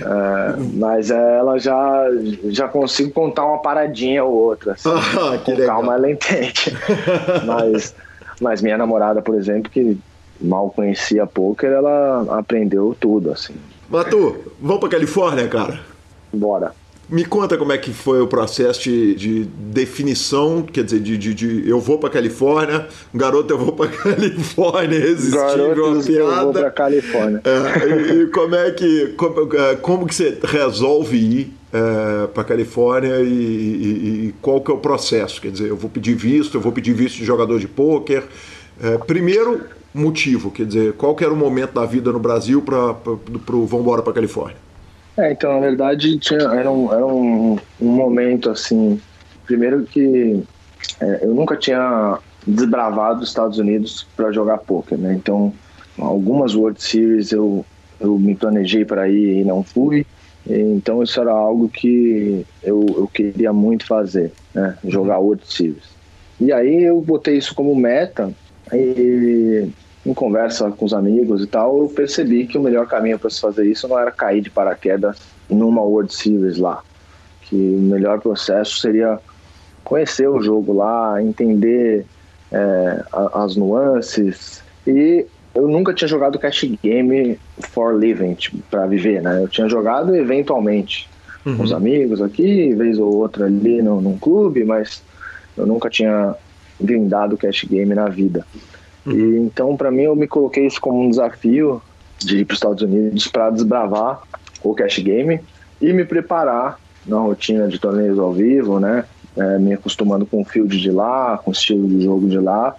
É, mas ela já já consigo contar uma paradinha ou outra. Assim, ah, com legal. calma ela entende. mas, mas minha namorada, por exemplo, que mal conhecia poker, ela aprendeu tudo, assim. Matu, vamos pra Califórnia, cara? Bora. Me conta como é que foi o processo de, de definição, quer dizer, de, de, de eu vou para Califórnia, garoto eu vou para Califórnia, irresistível uma piada. eu vou para Califórnia. É, e, e, como é que como, é, como que você resolve ir é, para Califórnia e, e, e, qual que é o processo? Quer dizer, eu vou pedir visto, eu vou pedir visto de jogador de pôquer. É, primeiro, motivo? Quer dizer, qual que era o momento da vida no Brasil para o Vambora para Califórnia? É, então, na verdade, tinha, era, um, era um, um momento assim. Primeiro que é, eu nunca tinha desbravado os Estados Unidos para jogar poker, né? Então, algumas World Series eu, eu me planejei para ir e não fui. Então, isso era algo que eu, eu queria muito fazer, né? Jogar World Series. E aí eu botei isso como meta E em conversa com os amigos e tal, eu percebi que o melhor caminho para se fazer isso não era cair de paraquedas numa World Series lá. Que o melhor processo seria conhecer o jogo lá, entender é, as nuances. E eu nunca tinha jogado cash game for living, tipo, para viver, né? Eu tinha jogado eventualmente uhum. com os amigos aqui, vez ou outra ali no, num clube, mas eu nunca tinha grindado cash game na vida. E então, para mim, eu me coloquei isso como um desafio de ir para os Estados Unidos para desbravar o cash game e me preparar na rotina de torneios ao vivo, né? É, me acostumando com o field de lá, com o estilo de jogo de lá,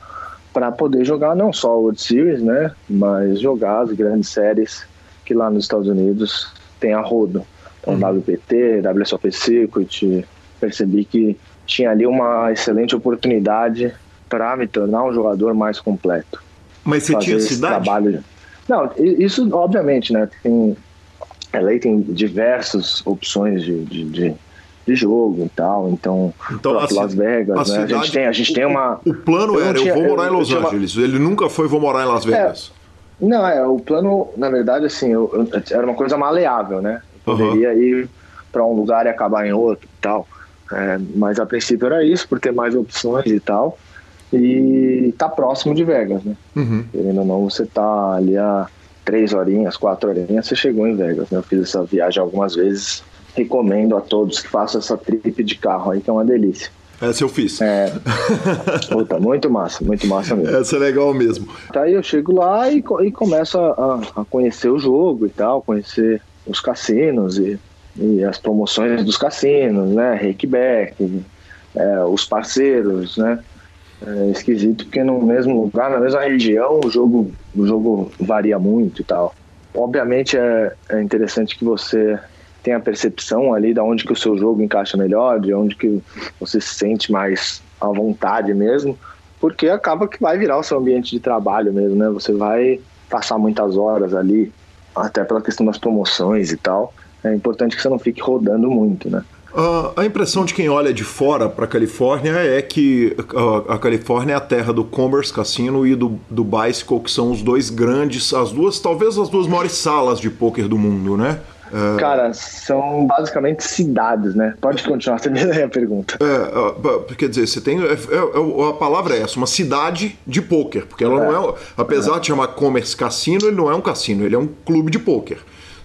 para poder jogar não só o World Series, né? Mas jogar as grandes séries que lá nos Estados Unidos tem a rodo. Então, uhum. WPT, WSOP Circuit, percebi que tinha ali uma excelente oportunidade para me tornar um jogador mais completo. Mas você tinha cidade? Trabalho... Não, isso obviamente, né? Tem, LA tem diversas opções de, de, de, de jogo e tal, então, então a, Las Vegas, a, né? cidade, a gente tem, a gente o, tem uma... O plano eu era, tinha, eu vou morar eu, em Los Angeles, uma... ele nunca foi, vou morar em Las é. Vegas. É, não, é, o plano, na verdade, assim, eu, era uma coisa maleável, né? Eu poderia uhum. ir para um lugar e acabar em outro e tal. É, mas a princípio era isso, por ter mais opções e tal e tá próximo de Vegas, né? Uhum. Querendo ou não, você tá ali a três horinhas, quatro horinhas, você chegou em Vegas, né? Eu fiz essa viagem algumas vezes, recomendo a todos que façam essa trip de carro aí, que é uma delícia. Essa eu fiz. É. Puta, muito massa, muito massa mesmo. Essa é legal mesmo. Tá aí eu chego lá e, e começo a, a, conhecer o jogo e tal, conhecer os cassinos e, e as promoções dos cassinos, né? Rakeback, é, os parceiros, né? É esquisito porque no mesmo lugar, na mesma região, o jogo, o jogo varia muito e tal. Obviamente é, é interessante que você tenha a percepção ali de onde que o seu jogo encaixa melhor, de onde que você se sente mais à vontade mesmo, porque acaba que vai virar o seu ambiente de trabalho mesmo, né? Você vai passar muitas horas ali, até pela questão das promoções e tal. É importante que você não fique rodando muito, né? Uh, a impressão de quem olha de fora para a Califórnia é que uh, a Califórnia é a terra do Commerce Casino e do, do Bicycle, que são os dois grandes, as duas, talvez as duas maiores salas de pôquer do mundo, né? Uh... Cara, são basicamente cidades, né? Pode continuar, você me a pergunta. É, quer dizer, você tem. É, é, a palavra é essa, uma cidade de pôquer, porque ela não é. é apesar de chamar Commerce Cassino, ele não é um cassino, ele é um clube de pôquer.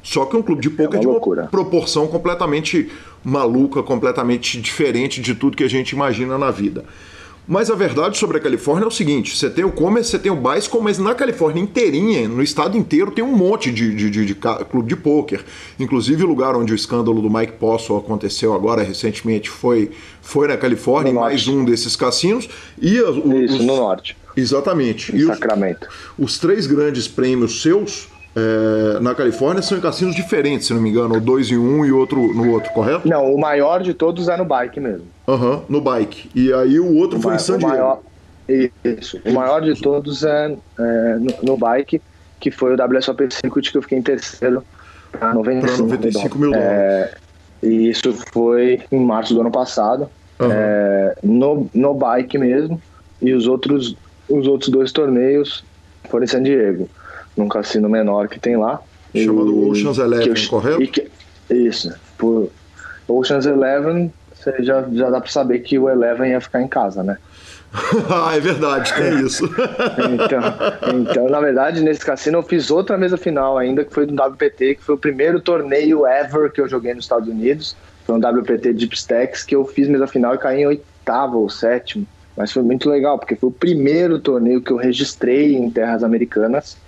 Só que um clube de pôquer é de uma proporção completamente maluca, completamente diferente de tudo que a gente imagina na vida. Mas a verdade sobre a Califórnia é o seguinte: você tem o Commerce, você tem o Bicycle, mas na Califórnia inteirinha, no estado inteiro, tem um monte de, de, de, de clube de pôquer. Inclusive, o lugar onde o escândalo do Mike Postle aconteceu agora recentemente foi, foi na Califórnia, mais um desses cassinos. E os, Isso, no norte. Exatamente. Em e Sacramento. Os, os três grandes prêmios seus é, na Califórnia são em cassinos diferentes, se não me engano, dois em um e outro no outro, correto? Não, o maior de todos é no bike mesmo. Aham, uhum, no bike. E aí o outro o foi em San Diego. Maior, isso, o maior de todos é, é no, no, bike, que foi o WSOP Circuit, que eu fiquei em terceiro para 95, 95 mil dólares. É, e isso foi em março do ano passado, uhum. no, no bike mesmo, e os outros, os outros dois torneios foram em San Diego num cassino menor que tem lá. Chamado e, Ocean's Eleven, eu, correto? Que, isso. Por Ocean's Eleven, você já, já dá para saber que o Eleven ia ficar em casa, né? ah, é verdade, tem isso. então, então, na verdade, nesse cassino eu fiz outra mesa final ainda, que foi do WPT, que foi o primeiro torneio ever que eu joguei nos Estados Unidos. Foi um WPT Deep Stacks que eu fiz mesa final e caí em oitavo ou sétimo. Mas foi muito legal, porque foi o primeiro torneio que eu registrei em terras americanas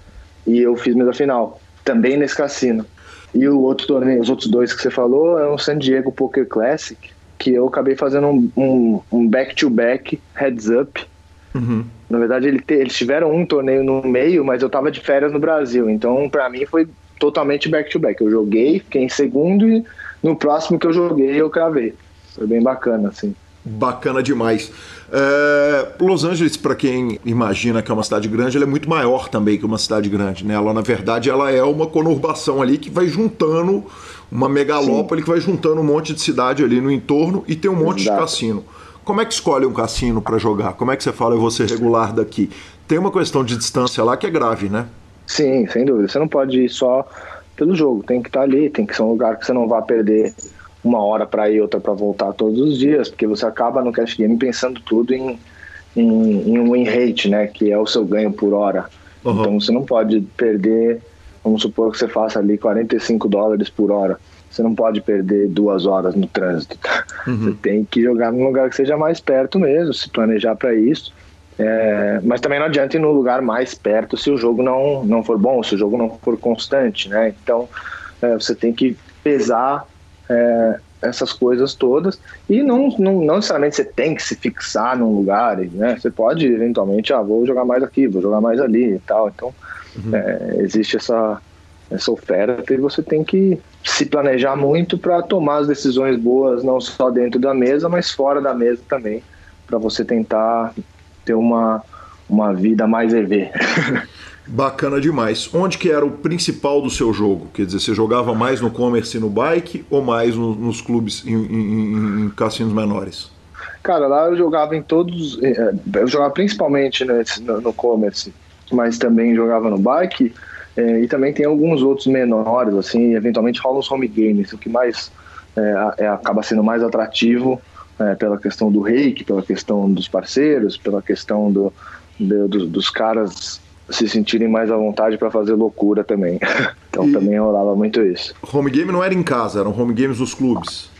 e eu fiz mesa final, também nesse cassino. E o outro torneio, os outros dois que você falou, é o San Diego Poker Classic, que eu acabei fazendo um back-to-back um, -back heads up. Uhum. Na verdade, ele te, eles tiveram um torneio no meio, mas eu tava de férias no Brasil. Então, para mim, foi totalmente back-to-back. -back. Eu joguei, fiquei em segundo e no próximo que eu joguei, eu cravei. Foi bem bacana, assim. Bacana demais. É, Los Angeles, para quem imagina que é uma cidade grande, ela é muito maior também que uma cidade grande. Né? Ela, na verdade, ela é uma conurbação ali que vai juntando uma megalópole Sim. que vai juntando um monte de cidade ali no entorno e tem um monte Exato. de cassino. como é que escolhe um cassino para jogar? Como é que você fala, eu vou ser regular daqui? Tem uma questão de distância lá que é grave, né? Sim, sem dúvida. Você não pode ir só pelo jogo, tem que estar ali, tem que ser um lugar que você não vá perder uma hora para ir, outra para voltar todos os dias, porque você acaba no cash game pensando tudo em, em, em um win rate, né, que é o seu ganho por hora. Uhum. Então você não pode perder, vamos supor que você faça ali 45 dólares por hora. Você não pode perder duas horas no trânsito. Tá? Uhum. Você tem que jogar num lugar que seja mais perto mesmo, se planejar para isso. É, mas também não adianta ir no lugar mais perto se o jogo não, não for bom, se o jogo não for constante, né? Então é, você tem que pesar é, essas coisas todas e não, não, não, necessariamente você tem que se fixar num lugar, né? Você pode eventualmente, ah, vou jogar mais aqui, vou jogar mais ali e tal. Então uhum. É, existe essa essa oferta e você tem que se planejar muito para tomar as decisões boas, não só dentro da mesa, mas fora da mesa também, para você tentar ter uma, uma vida mais EV. Bacana demais. Onde que era o principal do seu jogo? Quer dizer, você jogava mais no commerce e no bike ou mais no, nos clubes em, em, em, cassinos menores? Cara, lá eu jogava em todos. Eh, eu jogava principalmente no, no commerce, mas também jogava no bike. É, e também tem alguns outros menores, assim, eventualmente rolam os home games, o que mais é, é, acaba sendo mais atrativo pela questão do reiki, pela questão dos parceiros, pela questão do, do dos caras se sentirem mais à vontade para fazer loucura também. então e também rolava muito isso. Home game não era em casa, eram home games dos clubes.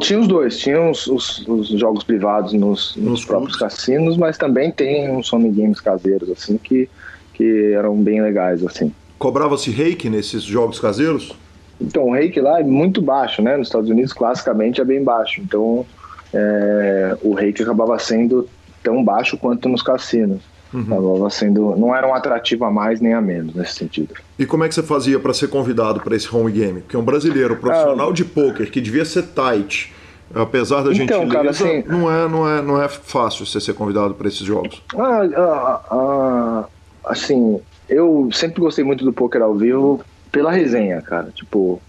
Tinha os dois, tinha os, os, os jogos privados nos, nos, nos próprios cassinos, mas também tem uns home games caseiros, assim, que, que eram bem legais, assim. Cobrava-se reiki nesses jogos caseiros? Então, o reiki lá é muito baixo, né? Nos Estados Unidos, classicamente, é bem baixo. Então, é, o reiki acabava sendo tão baixo quanto nos cassinos. Uhum. Acabava sendo, não era um atrativo a mais nem a menos nesse sentido. E como é que você fazia para ser convidado para esse home game? Porque um brasileiro profissional ah, de poker que devia ser tight, apesar da então, gentileza, cara, assim, não é não é não é fácil você ser convidado para esses jogos. Ah, ah, ah, assim, eu sempre gostei muito do poker ao vivo pela resenha, cara. Tipo,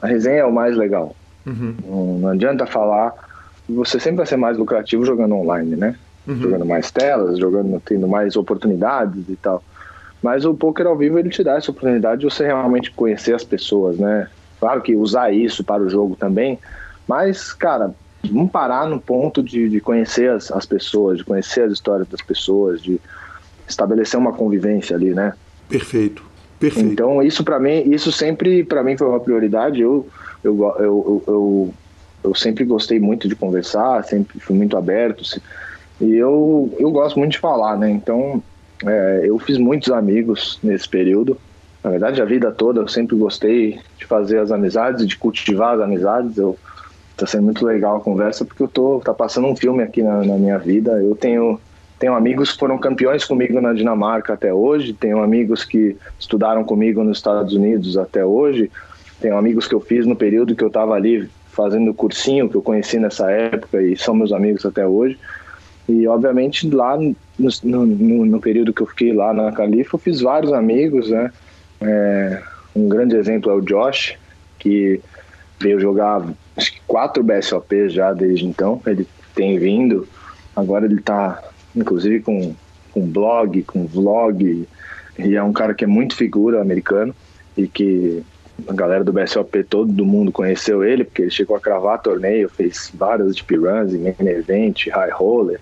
a resenha é o mais legal. Uhum. Não, não, adianta falar. Você sempre vai ser mais lucrativo jogando online, né? Uhum. Jogando mais telas, jogando, tendo mais oportunidades e tal. Mas o poker ao vivo ele te dá essa oportunidade de você realmente conhecer as pessoas, né? Claro que usar isso para o jogo também, mas, cara, vamos parar no ponto de, de conhecer as, as pessoas, de conhecer as histórias das pessoas, de estabelecer uma convivência ali, né? Perfeito, perfeito. Então isso para mim, isso sempre para mim foi uma prioridade. Eu eu, eu, eu, eu, eu sempre gostei muito de conversar, sempre fui muito aberto e eu eu gosto muito de falar, né? Então é, eu fiz muitos amigos nesse período. Na verdade, a vida toda eu sempre gostei de fazer as amizades, de cultivar as amizades. Eu tá sendo muito legal a conversa porque eu tô tá passando um filme aqui na, na minha vida. Eu tenho tenho amigos que foram campeões comigo na Dinamarca até hoje, tenho amigos que estudaram comigo nos Estados Unidos até hoje, tenho amigos que eu fiz no período que eu estava ali fazendo cursinho, que eu conheci nessa época e são meus amigos até hoje. E, obviamente, lá no, no, no período que eu fiquei lá na Califa, eu fiz vários amigos, né? É, um grande exemplo é o Josh, que veio jogar acho que quatro BSOP já desde então. Ele tem vindo, agora ele está inclusive com, com blog, com vlog, e é um cara que é muito figura americano e que a galera do BSOP todo mundo conheceu ele, porque ele chegou a cravar torneio, fez vários deep runs, main event, high roller,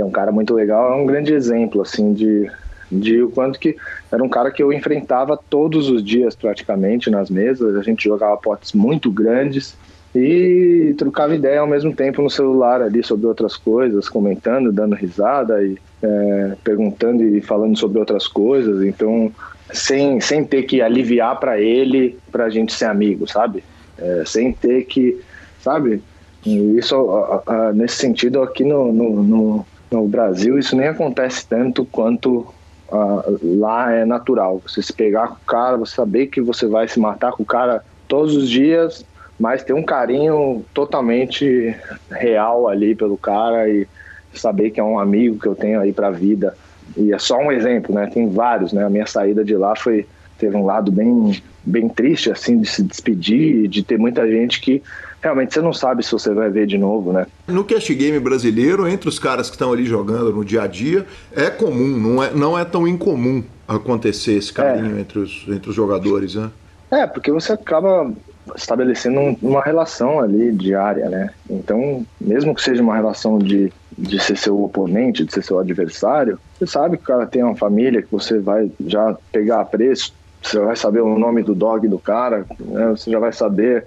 é um cara muito legal, é um grande exemplo, assim, de, de o quanto que era um cara que eu enfrentava todos os dias praticamente nas mesas, a gente jogava potes muito grandes, e trocava ideia ao mesmo tempo no celular ali sobre outras coisas, comentando, dando risada e é, perguntando e falando sobre outras coisas. Então, sem, sem ter que aliviar para ele, para a gente ser amigo, sabe? É, sem ter que, sabe? Isso, a, a, nesse sentido, aqui no, no, no, no, Brasil, isso nem acontece tanto quanto a, lá é natural. Você se pegar com o cara, você saber que você vai se matar com o cara todos os dias mas ter um carinho totalmente real ali pelo cara e saber que é um amigo que eu tenho aí para a vida. E é só um exemplo, né? Tem vários, né? A minha saída de lá foi teve um lado bem, bem triste, assim, de se despedir, de ter muita gente que realmente você não sabe se você vai ver de novo, né? No cast game brasileiro, entre os caras que estão ali jogando no dia a dia, é comum, não é, não é tão incomum acontecer esse carinho é. entre, os, entre os jogadores, né? É, porque você acaba estabelecendo uma relação ali diária, né? Então, mesmo que seja uma relação de, de ser seu oponente, de ser seu adversário, você sabe que o cara tem uma família que você vai já pegar a preço, você vai saber o nome do dog do cara, né? você já vai saber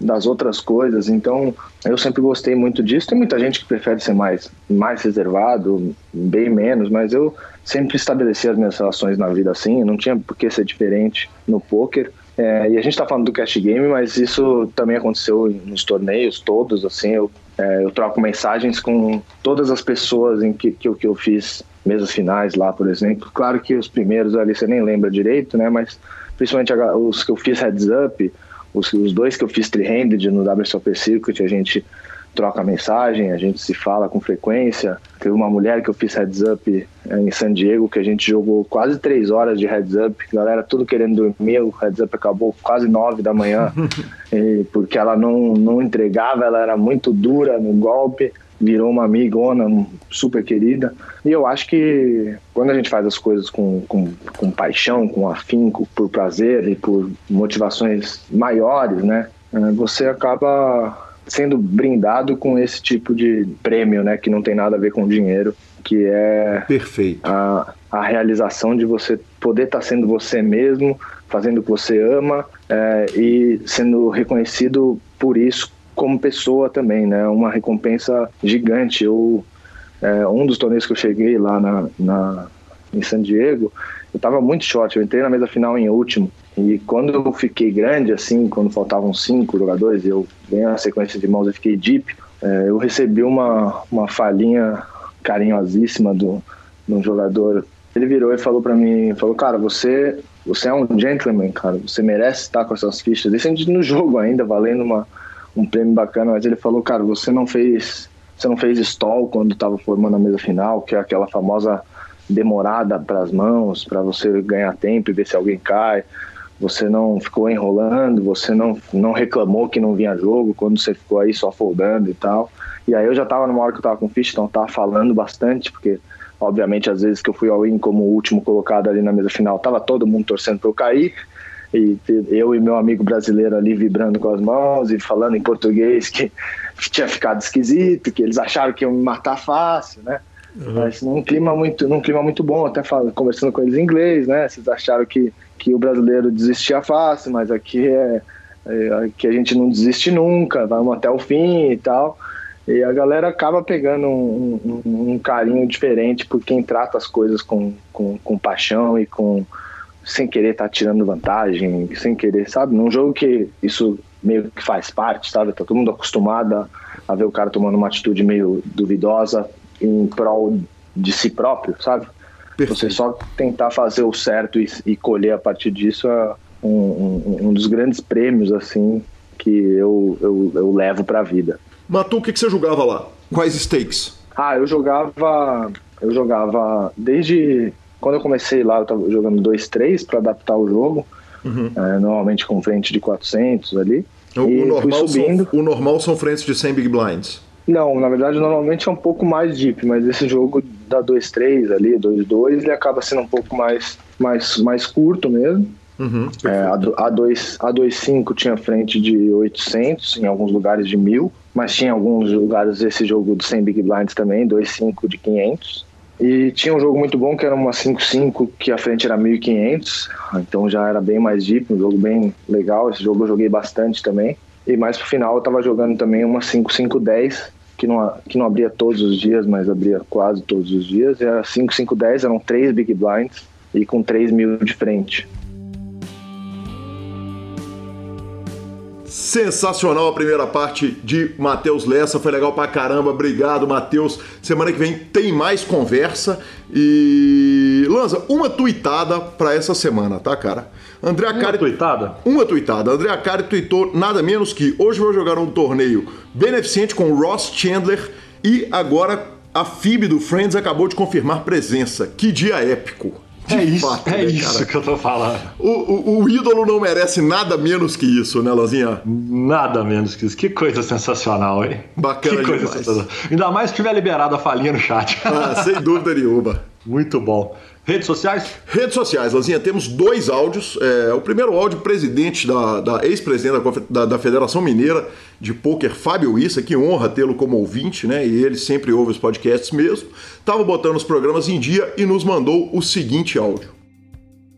das outras coisas. Então, eu sempre gostei muito disso. Tem muita gente que prefere ser mais, mais reservado, bem menos, mas eu sempre estabeleci as minhas relações na vida assim. Não tinha por que ser diferente no poker. É, e a gente está falando do cash game, mas isso também aconteceu nos torneios todos. Assim, eu, é, eu troco mensagens com todas as pessoas em que, que, que eu fiz mesas finais lá, por exemplo. Claro que os primeiros ali você nem lembra direito, né? Mas principalmente os que eu fiz heads up, os, os dois que eu fiz three-handed no WSOP Circuit, a gente troca mensagem, a gente se fala com frequência. Teve uma mulher que eu fiz heads up eh, em San Diego, que a gente jogou quase três horas de heads up, galera tudo querendo dormir, o heads up acabou quase nove da manhã, porque ela não, não entregava, ela era muito dura no golpe virou uma amigona super querida. E eu acho que quando a gente faz as coisas com, com, com paixão, com afinco, por prazer e por motivações maiores, né? Eh, você acaba sendo brindado com esse tipo de prêmio, né? Que não tem nada a ver com dinheiro, que é Perfeito. A, a realização de você poder estar tá sendo você mesmo, fazendo o que você ama é, e sendo reconhecido por isso como pessoa também, né? Uma recompensa gigante. Eu, é, um dos torneios que eu cheguei lá na, na em San Diego, eu tava muito short. Eu entrei na mesa final em último. E quando eu fiquei grande, assim, quando faltavam cinco jogadores, eu ganhei a sequência de mãos e fiquei deep, é, eu recebi uma, uma falinha carinhosíssima do, de um jogador. Ele virou e falou para mim, falou, cara, você, você é um gentleman, cara, você merece estar com essas fichas. Isso no jogo ainda, valendo uma, um prêmio bacana, mas ele falou, cara, você não fez, você não fez stall quando estava formando a mesa final, que é aquela famosa demorada para as mãos, para você ganhar tempo e ver se alguém cai. Você não ficou enrolando, você não, não reclamou que não vinha jogo quando você ficou aí só foldando e tal. E aí eu já tava numa hora que eu tava com ficha, então eu tava falando bastante, porque obviamente às vezes que eu fui ao in como último colocado ali na mesa final, tava todo mundo torcendo para eu cair. E eu e meu amigo brasileiro ali vibrando com as mãos e falando em português que tinha ficado esquisito, que eles acharam que iam me matar fácil, né? Uhum. Mas num clima muito, num clima muito bom, até falando, conversando com eles em inglês, né? Vocês acharam que, que o brasileiro desistia fácil, mas aqui é, é que a gente não desiste nunca, vamos até o fim e tal. E a galera acaba pegando um, um, um carinho diferente por quem trata as coisas com, com, com paixão e com, sem querer estar tá tirando vantagem, sem querer, sabe? Num jogo que isso meio que faz parte, sabe? Tá todo mundo acostumado a, a ver o cara tomando uma atitude meio duvidosa em prol de si próprio, sabe? Perfeito. Você só tentar fazer o certo e, e colher a partir disso é um, um, um, dos grandes prêmios, assim, que eu, eu, eu levo pra vida. Matu, o que, que você jogava lá? Quais stakes? Ah, eu jogava. Eu jogava desde quando eu comecei lá, eu estava jogando 2-3 para adaptar o jogo, uhum. é, normalmente com frente de 400 ali. O, o normal subindo. São, o normal são frentes de 100 big blinds. Não, na verdade normalmente é um pouco mais deep, mas esse jogo da 2-3 ali, 2-2, ele acaba sendo um pouco mais, mais, mais curto mesmo. Uhum, é, a, 2, a 2.5 tinha frente de 800, em alguns lugares de 1000, mas tinha alguns lugares esse jogo de 100 big blinds também, 2.5 de 500. E tinha um jogo muito bom que era uma 5-5, que a frente era 1500, então já era bem mais deep, um jogo bem legal. Esse jogo eu joguei bastante também. E mais pro final eu tava jogando também uma 5-5-10, que não, que não abria todos os dias, mas abria quase todos os dias. Era 5-5-10, eram três big blinds e com 3 mil de frente. Sensacional a primeira parte de Matheus Lessa, foi legal pra caramba. Obrigado, Matheus. Semana que vem tem mais conversa e Lanza, uma tuitada para essa semana, tá, cara? André Acari... Uma tuitada? Uma tuitada. André Acari tuitou nada menos que hoje vou jogar um torneio beneficente com Ross Chandler e agora a FIB do Friends acabou de confirmar presença. Que dia épico! É isso, fato, é né, isso que eu tô falando. O, o, o, ídolo não merece nada menos que isso, né, Lozinha? Nada menos que isso. Que coisa sensacional, hein? Bacana que coisa demais. sensacional. Ainda mais se tiver liberado a falinha no chat. Ah, sem dúvida nenhuma. Muito bom. Redes sociais? Redes sociais, Lazinha, temos dois áudios. É, o primeiro áudio, presidente da, da ex-presidente da, da, da, Federação Mineira de Pôquer, Fábio Issa, que honra tê-lo como ouvinte, né? E ele sempre ouve os podcasts mesmo. Estava botando os programas em dia e nos mandou o seguinte áudio.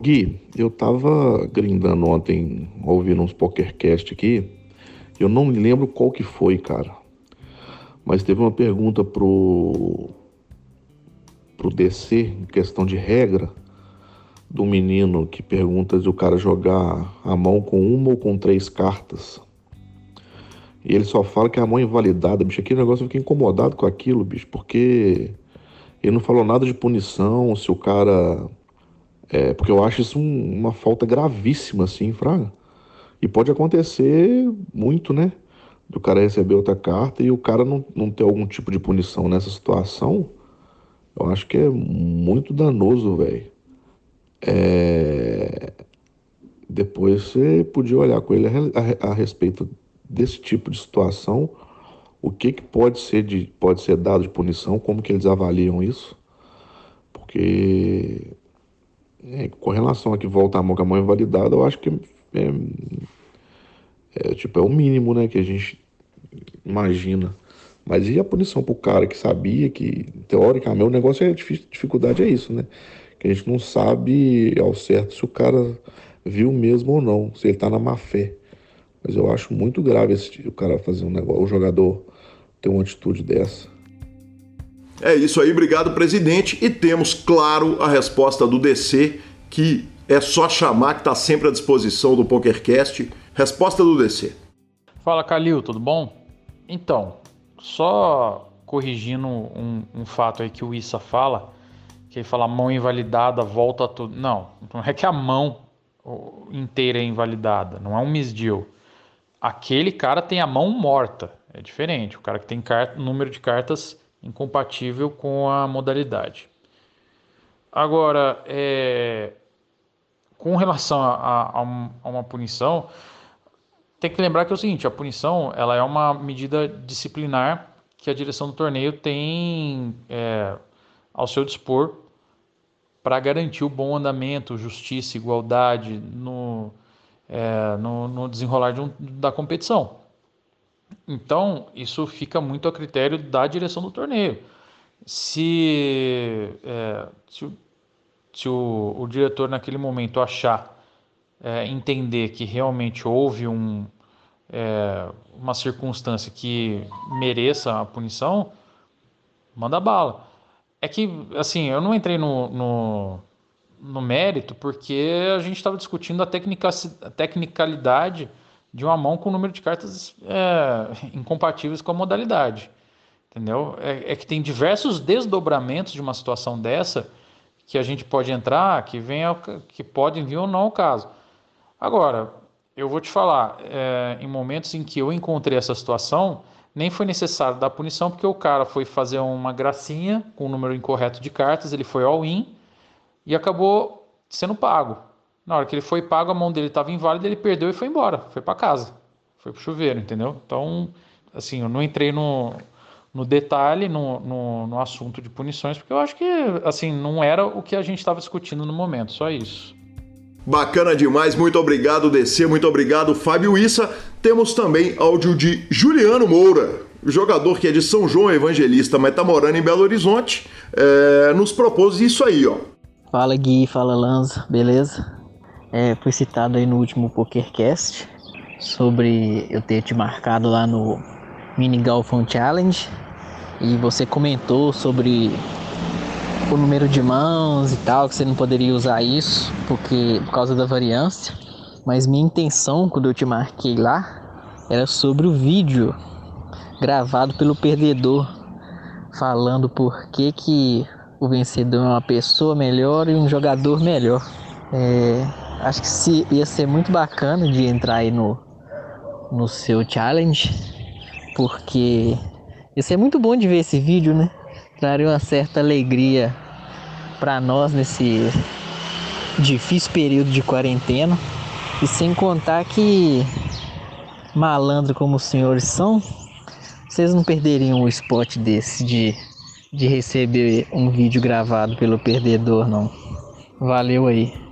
Gui, eu tava grindando ontem, ouvindo uns PokerCast aqui. Eu não me lembro qual que foi, cara. Mas teve uma pergunta pro pro DC, em questão de regra, do menino que pergunta se o cara jogar a mão com uma ou com três cartas. E ele só fala que a mão é invalidada, bicho. Aquele negócio eu fiquei incomodado com aquilo, bicho, porque ele não falou nada de punição, se o cara. É, porque eu acho isso um, uma falta gravíssima, assim, Fraga. E pode acontecer muito, né? Do cara receber outra carta e o cara não, não ter algum tipo de punição nessa situação. Eu acho que é muito danoso, velho. É... Depois você podia olhar com ele a, a, a, respeito desse tipo de situação, o que, que pode ser de pode ser dado de punição, como que eles avaliam isso, porque é, com relação a que volta a mão com a mão invalidada, eu acho que é, é, tipo é o mínimo, né, que a gente imagina. Mas e a punição pro cara que sabia que, teoricamente, o negócio é difícil, dificuldade é isso, né? Que a gente não sabe ao certo se o cara viu mesmo ou não, se ele tá na má fé. Mas eu acho muito grave esse, o cara fazer um negócio, o jogador ter uma atitude dessa. É isso aí, obrigado, presidente. E temos, claro, a resposta do DC, que é só chamar, que está sempre à disposição do PokerCast. Resposta do DC. Fala, Calil, tudo bom? Então, só corrigindo um, um, fato aí que o Issa fala, que ele fala mão invalidada, volta tudo. Não, não é que a mão inteira é invalidada, não é um misdeal. Aquele cara tem a mão morta, é diferente. O cara que tem carta, número de cartas incompatível com a modalidade. Agora, é, com relação a, a, a uma punição, tem que lembrar que é o seguinte, a punição ela é uma medida disciplinar que a direção do torneio tem é, ao seu dispor para garantir o bom andamento, justiça, igualdade no, é, no, no, desenrolar de um, da competição. Então, isso fica muito a critério da direção do torneio. Se, é, se, se o, o diretor naquele momento achar é, entender que realmente houve um, é, uma circunstância que mereça a punição, manda bala. É que, assim, eu não entrei no, no, no mérito porque a gente estava discutindo a, tecnica, a tecnicalidade de uma mão com número de cartas é, incompatíveis com a modalidade. Entendeu? É, é, que tem diversos desdobramentos de uma situação dessa que a gente pode entrar, que, venha, que podem vir ou não ao caso. Agora, eu vou te falar, é, em momentos em que eu encontrei essa situação, nem foi necessário dar punição, porque o cara foi fazer uma gracinha com o número incorreto de cartas, ele foi all-in e acabou sendo pago. Na hora que ele foi pago, a mão dele estava inválida, ele perdeu e foi embora, foi para casa, foi pro chuveiro, entendeu? Então, assim, eu não entrei no, no detalhe, no, no, no assunto de punições, porque eu acho que, assim, não era o que a gente estava discutindo no momento, só isso. Bacana demais, muito obrigado DC, muito obrigado Fábio Issa. Temos também áudio de Juliano Moura, jogador que é de São João Evangelista, mas tá morando em Belo Horizonte, é, nos propôs isso aí, ó. Fala Gui, fala Lanza, beleza? É, fui citado aí no último PokerCast sobre eu ter te marcado lá no Mini Golfão Challenge e você comentou sobre o número de mãos e tal, que você não poderia usar isso porque por causa da variância. Mas minha intenção quando eu te marquei lá era sobre o vídeo gravado pelo perdedor falando por que, que o vencedor é uma pessoa melhor e um jogador melhor. É, acho que se, ia ser muito bacana de entrar aí no, no seu challenge, porque ia ser muito bom de ver esse vídeo, né? Traria uma certa alegria para nós nesse difícil período de quarentena. E sem contar que malandro como os senhores são, vocês não perderiam o spot desse de, de receber um vídeo gravado pelo perdedor, não. Valeu aí.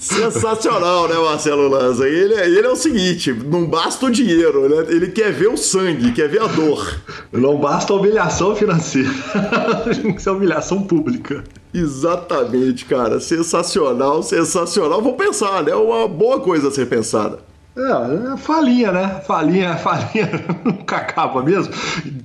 Sensacional, né, Marcelo Lanza? Ele, é, ele é o seguinte: não basta o dinheiro, né? Ele quer ver o sangue, quer ver a dor. Não basta a humilhação financeira. Tem que ser humilhação pública. Exatamente, cara. Sensacional, sensacional. Vou pensar, né? Uma boa coisa a ser pensada. É, é falinha, né? Falinha, falinha nunca acaba mesmo.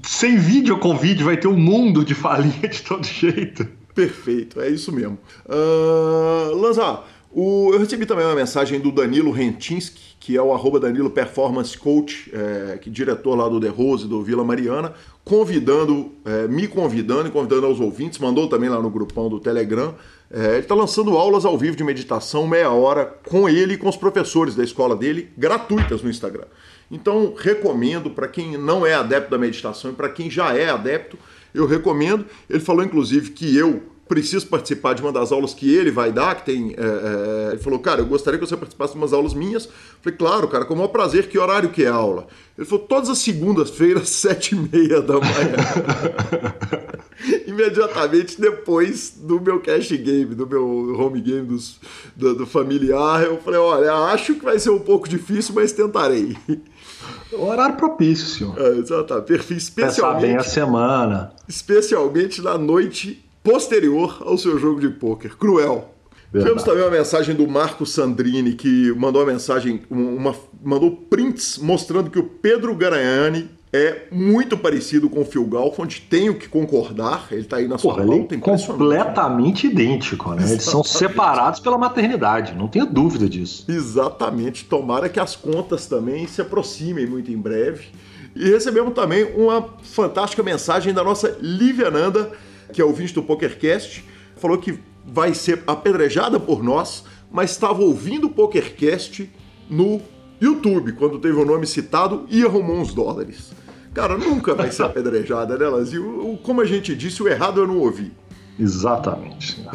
Sem vídeo com vídeo vai ter um mundo de falinha de todo jeito. Perfeito, é isso mesmo. Uh, Lanza, o, eu recebi também uma mensagem do Danilo Rentinski, que é o arroba Danilo Performance Coach, é, que é diretor lá do The Rose, do Vila Mariana, convidando, é, me convidando e convidando aos ouvintes, mandou também lá no grupão do Telegram. É, ele está lançando aulas ao vivo de meditação, meia hora, com ele e com os professores da escola dele, gratuitas no Instagram. Então, recomendo para quem não é adepto da meditação e para quem já é adepto, eu recomendo. Ele falou, inclusive, que eu preciso participar de uma das aulas que ele vai dar, que tem. É, é, ele falou, cara, eu gostaria que você participasse de umas aulas minhas. falei, claro, cara, com o maior prazer, que horário que é a aula? Ele falou, todas as segundas-feiras, sete e meia da manhã. Imediatamente depois do meu cash game, do meu home game dos, do, do familiar, eu falei, olha, acho que vai ser um pouco difícil, mas tentarei. O horário propício, senhor. É, exatamente. Perfil especialmente. Pensar bem a semana. Especialmente na noite posterior ao seu jogo de pôquer. Cruel. Verdade. Tivemos também uma mensagem do Marco Sandrini, que mandou uma mensagem, uma, mandou prints mostrando que o Pedro Garanhani é muito parecido com o Phil Galfond, tenho que concordar, ele está aí na sua Porra, pauta, ele é completamente idêntico, né? Eles são separados pela maternidade, não tenho dúvida disso. Exatamente, tomara que as contas também se aproximem muito em breve. E recebemos também uma fantástica mensagem da nossa Lívia Nanda, que é ouvinte do PokerCast, falou que vai ser apedrejada por nós, mas estava ouvindo o PokerCast no YouTube, quando teve o nome citado e arrumou uns dólares. Cara, nunca vai ser apedrejada, né, Lanzinho? Como a gente disse, o errado eu não ouvi. Exatamente.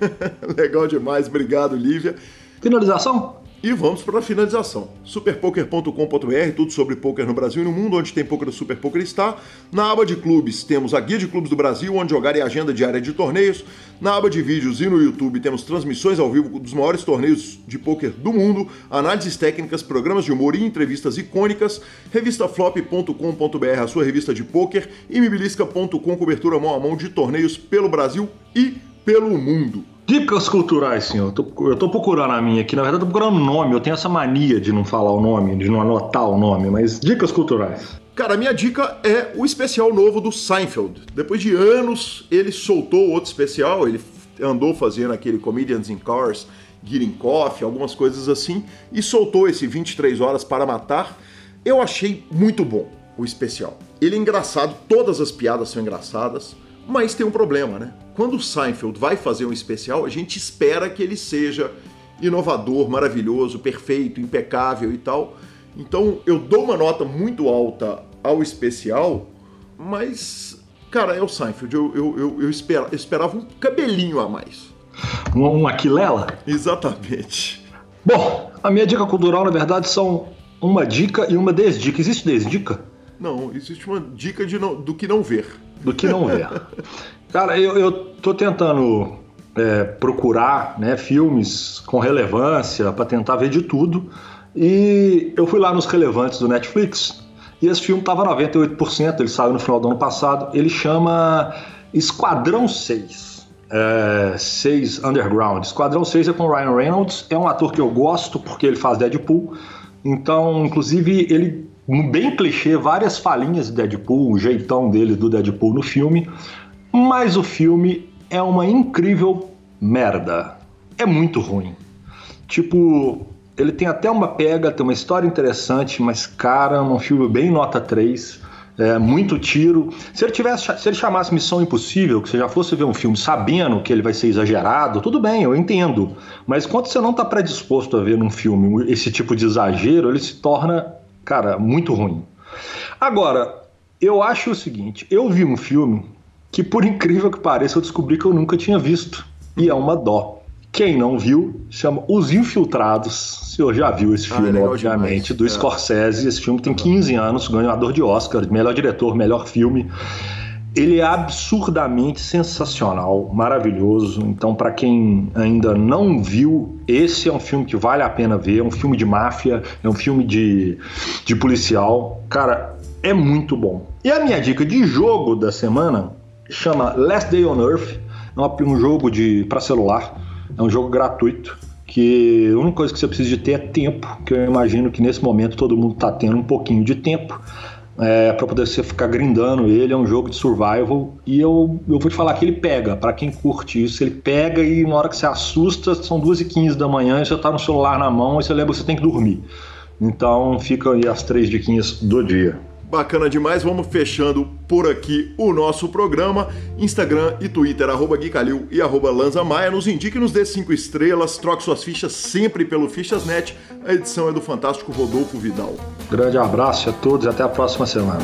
Legal demais, obrigado, Lívia. Finalização? E vamos para a finalização. Superpoker.com.br, tudo sobre poker no Brasil e no mundo, onde tem poker, o Super Poker está. Na aba de clubes, temos a guia de clubes do Brasil, onde jogar e agenda diária de torneios. Na aba de vídeos e no YouTube temos transmissões ao vivo dos maiores torneios de poker do mundo, análises técnicas, programas de humor e entrevistas icônicas. Revistaflop.com.br, a sua revista de poker. E mibilisca.com, cobertura mão a mão de torneios pelo Brasil e pelo mundo. Dicas culturais, senhor. Eu tô, procurando a minha aqui. Na verdade, eu tô procurando o nome. Eu tenho essa mania de não falar o nome, de não anotar o nome, mas dicas culturais. Cara, a minha dica é o especial novo do Seinfeld. Depois de anos, ele soltou outro especial. Ele andou fazendo aquele Comedians in Cars, Getting Coffee, algumas coisas assim, e soltou esse 23 Horas para Matar. Eu achei muito bom o especial. Ele é engraçado, todas as piadas são engraçadas, mas tem um problema, né? quando o Seinfeld vai fazer um especial, a gente espera que ele seja inovador, maravilhoso, perfeito, impecável e tal. Então eu dou uma nota muito alta ao especial, mas, cara, é o Seinfeld. Eu, eu, eu, eu, espera, eu esperava um cabelinho a mais. Um, um aquilela? Exatamente. Bom, a minha dica cultural, na verdade, são uma dica e uma desdica. Existe desdica? Não, existe uma dica de não, do que não ver. Do que não ver. Cara, eu, eu tô tentando é, procurar né, filmes com relevância para tentar ver de tudo. E eu fui lá nos relevantes do Netflix e esse filme tava 98%, ele saiu no final do ano passado. Ele chama Esquadrão 6. É, 6 Underground. Esquadrão 6 é com Ryan Reynolds, é um ator que eu gosto porque ele faz Deadpool. Então, inclusive, ele bem clichê, várias falinhas de Deadpool, o jeitão dele do Deadpool no filme. Mas o filme é uma incrível merda. É muito ruim. Tipo, ele tem até uma pega, tem uma história interessante, mas cara, é um filme bem nota 3. É, muito tiro. Se ele tivesse, se ele chamasse Missão Impossível, que você já fosse ver um filme sabendo que ele vai ser exagerado, tudo bem, eu entendo. Mas quando você não está predisposto a ver num filme esse tipo de exagero, ele se torna, cara, muito ruim. Agora, eu acho o seguinte: eu vi um filme que por incrível que pareça eu descobri que eu nunca tinha visto. E é uma dó. Quem não viu, chama Os Infiltrados. O senhor já viu esse Ah, filme, legal obviamente, demais. do É. Scorsese. Esse filme tem 15 anos, ganhador de Oscar, melhor diretor, melhor filme. Ele é absurdamente sensacional, maravilhoso. Então, para quem ainda não viu, esse é um filme que vale a pena ver. É um filme de máfia, é um filme de, de policial. Cara, é muito bom. E a minha dica de jogo da semana chama Last Day on Earth. É um- jogo de para celular. É um jogo gratuito. Que a única coisa que você precisa de ter é tempo. Que eu imagino que nesse momento todo mundo está tendo um pouquinho de tempo é, para poder você ficar grindando ele. É um jogo de survival e eu, eu vou te falar que ele pega. Para quem curte isso, ele pega e na hora que você assusta, são 2h15 da manhã e você tá no celular na mão e você lembra que você tem que dormir. Então fica aí as três diquinhas do dia. Bacana demais, vamos fechando por aqui o nosso programa. Instagram e Twitter, arroba Gui Calil e arroba Lanza Maia. Nos indique, nos dê cinco estrelas, troque suas fichas sempre pelo Fichasnet. A edição é do fantástico Rodolfo Vidal. Grande abraço a todos e até a próxima semana.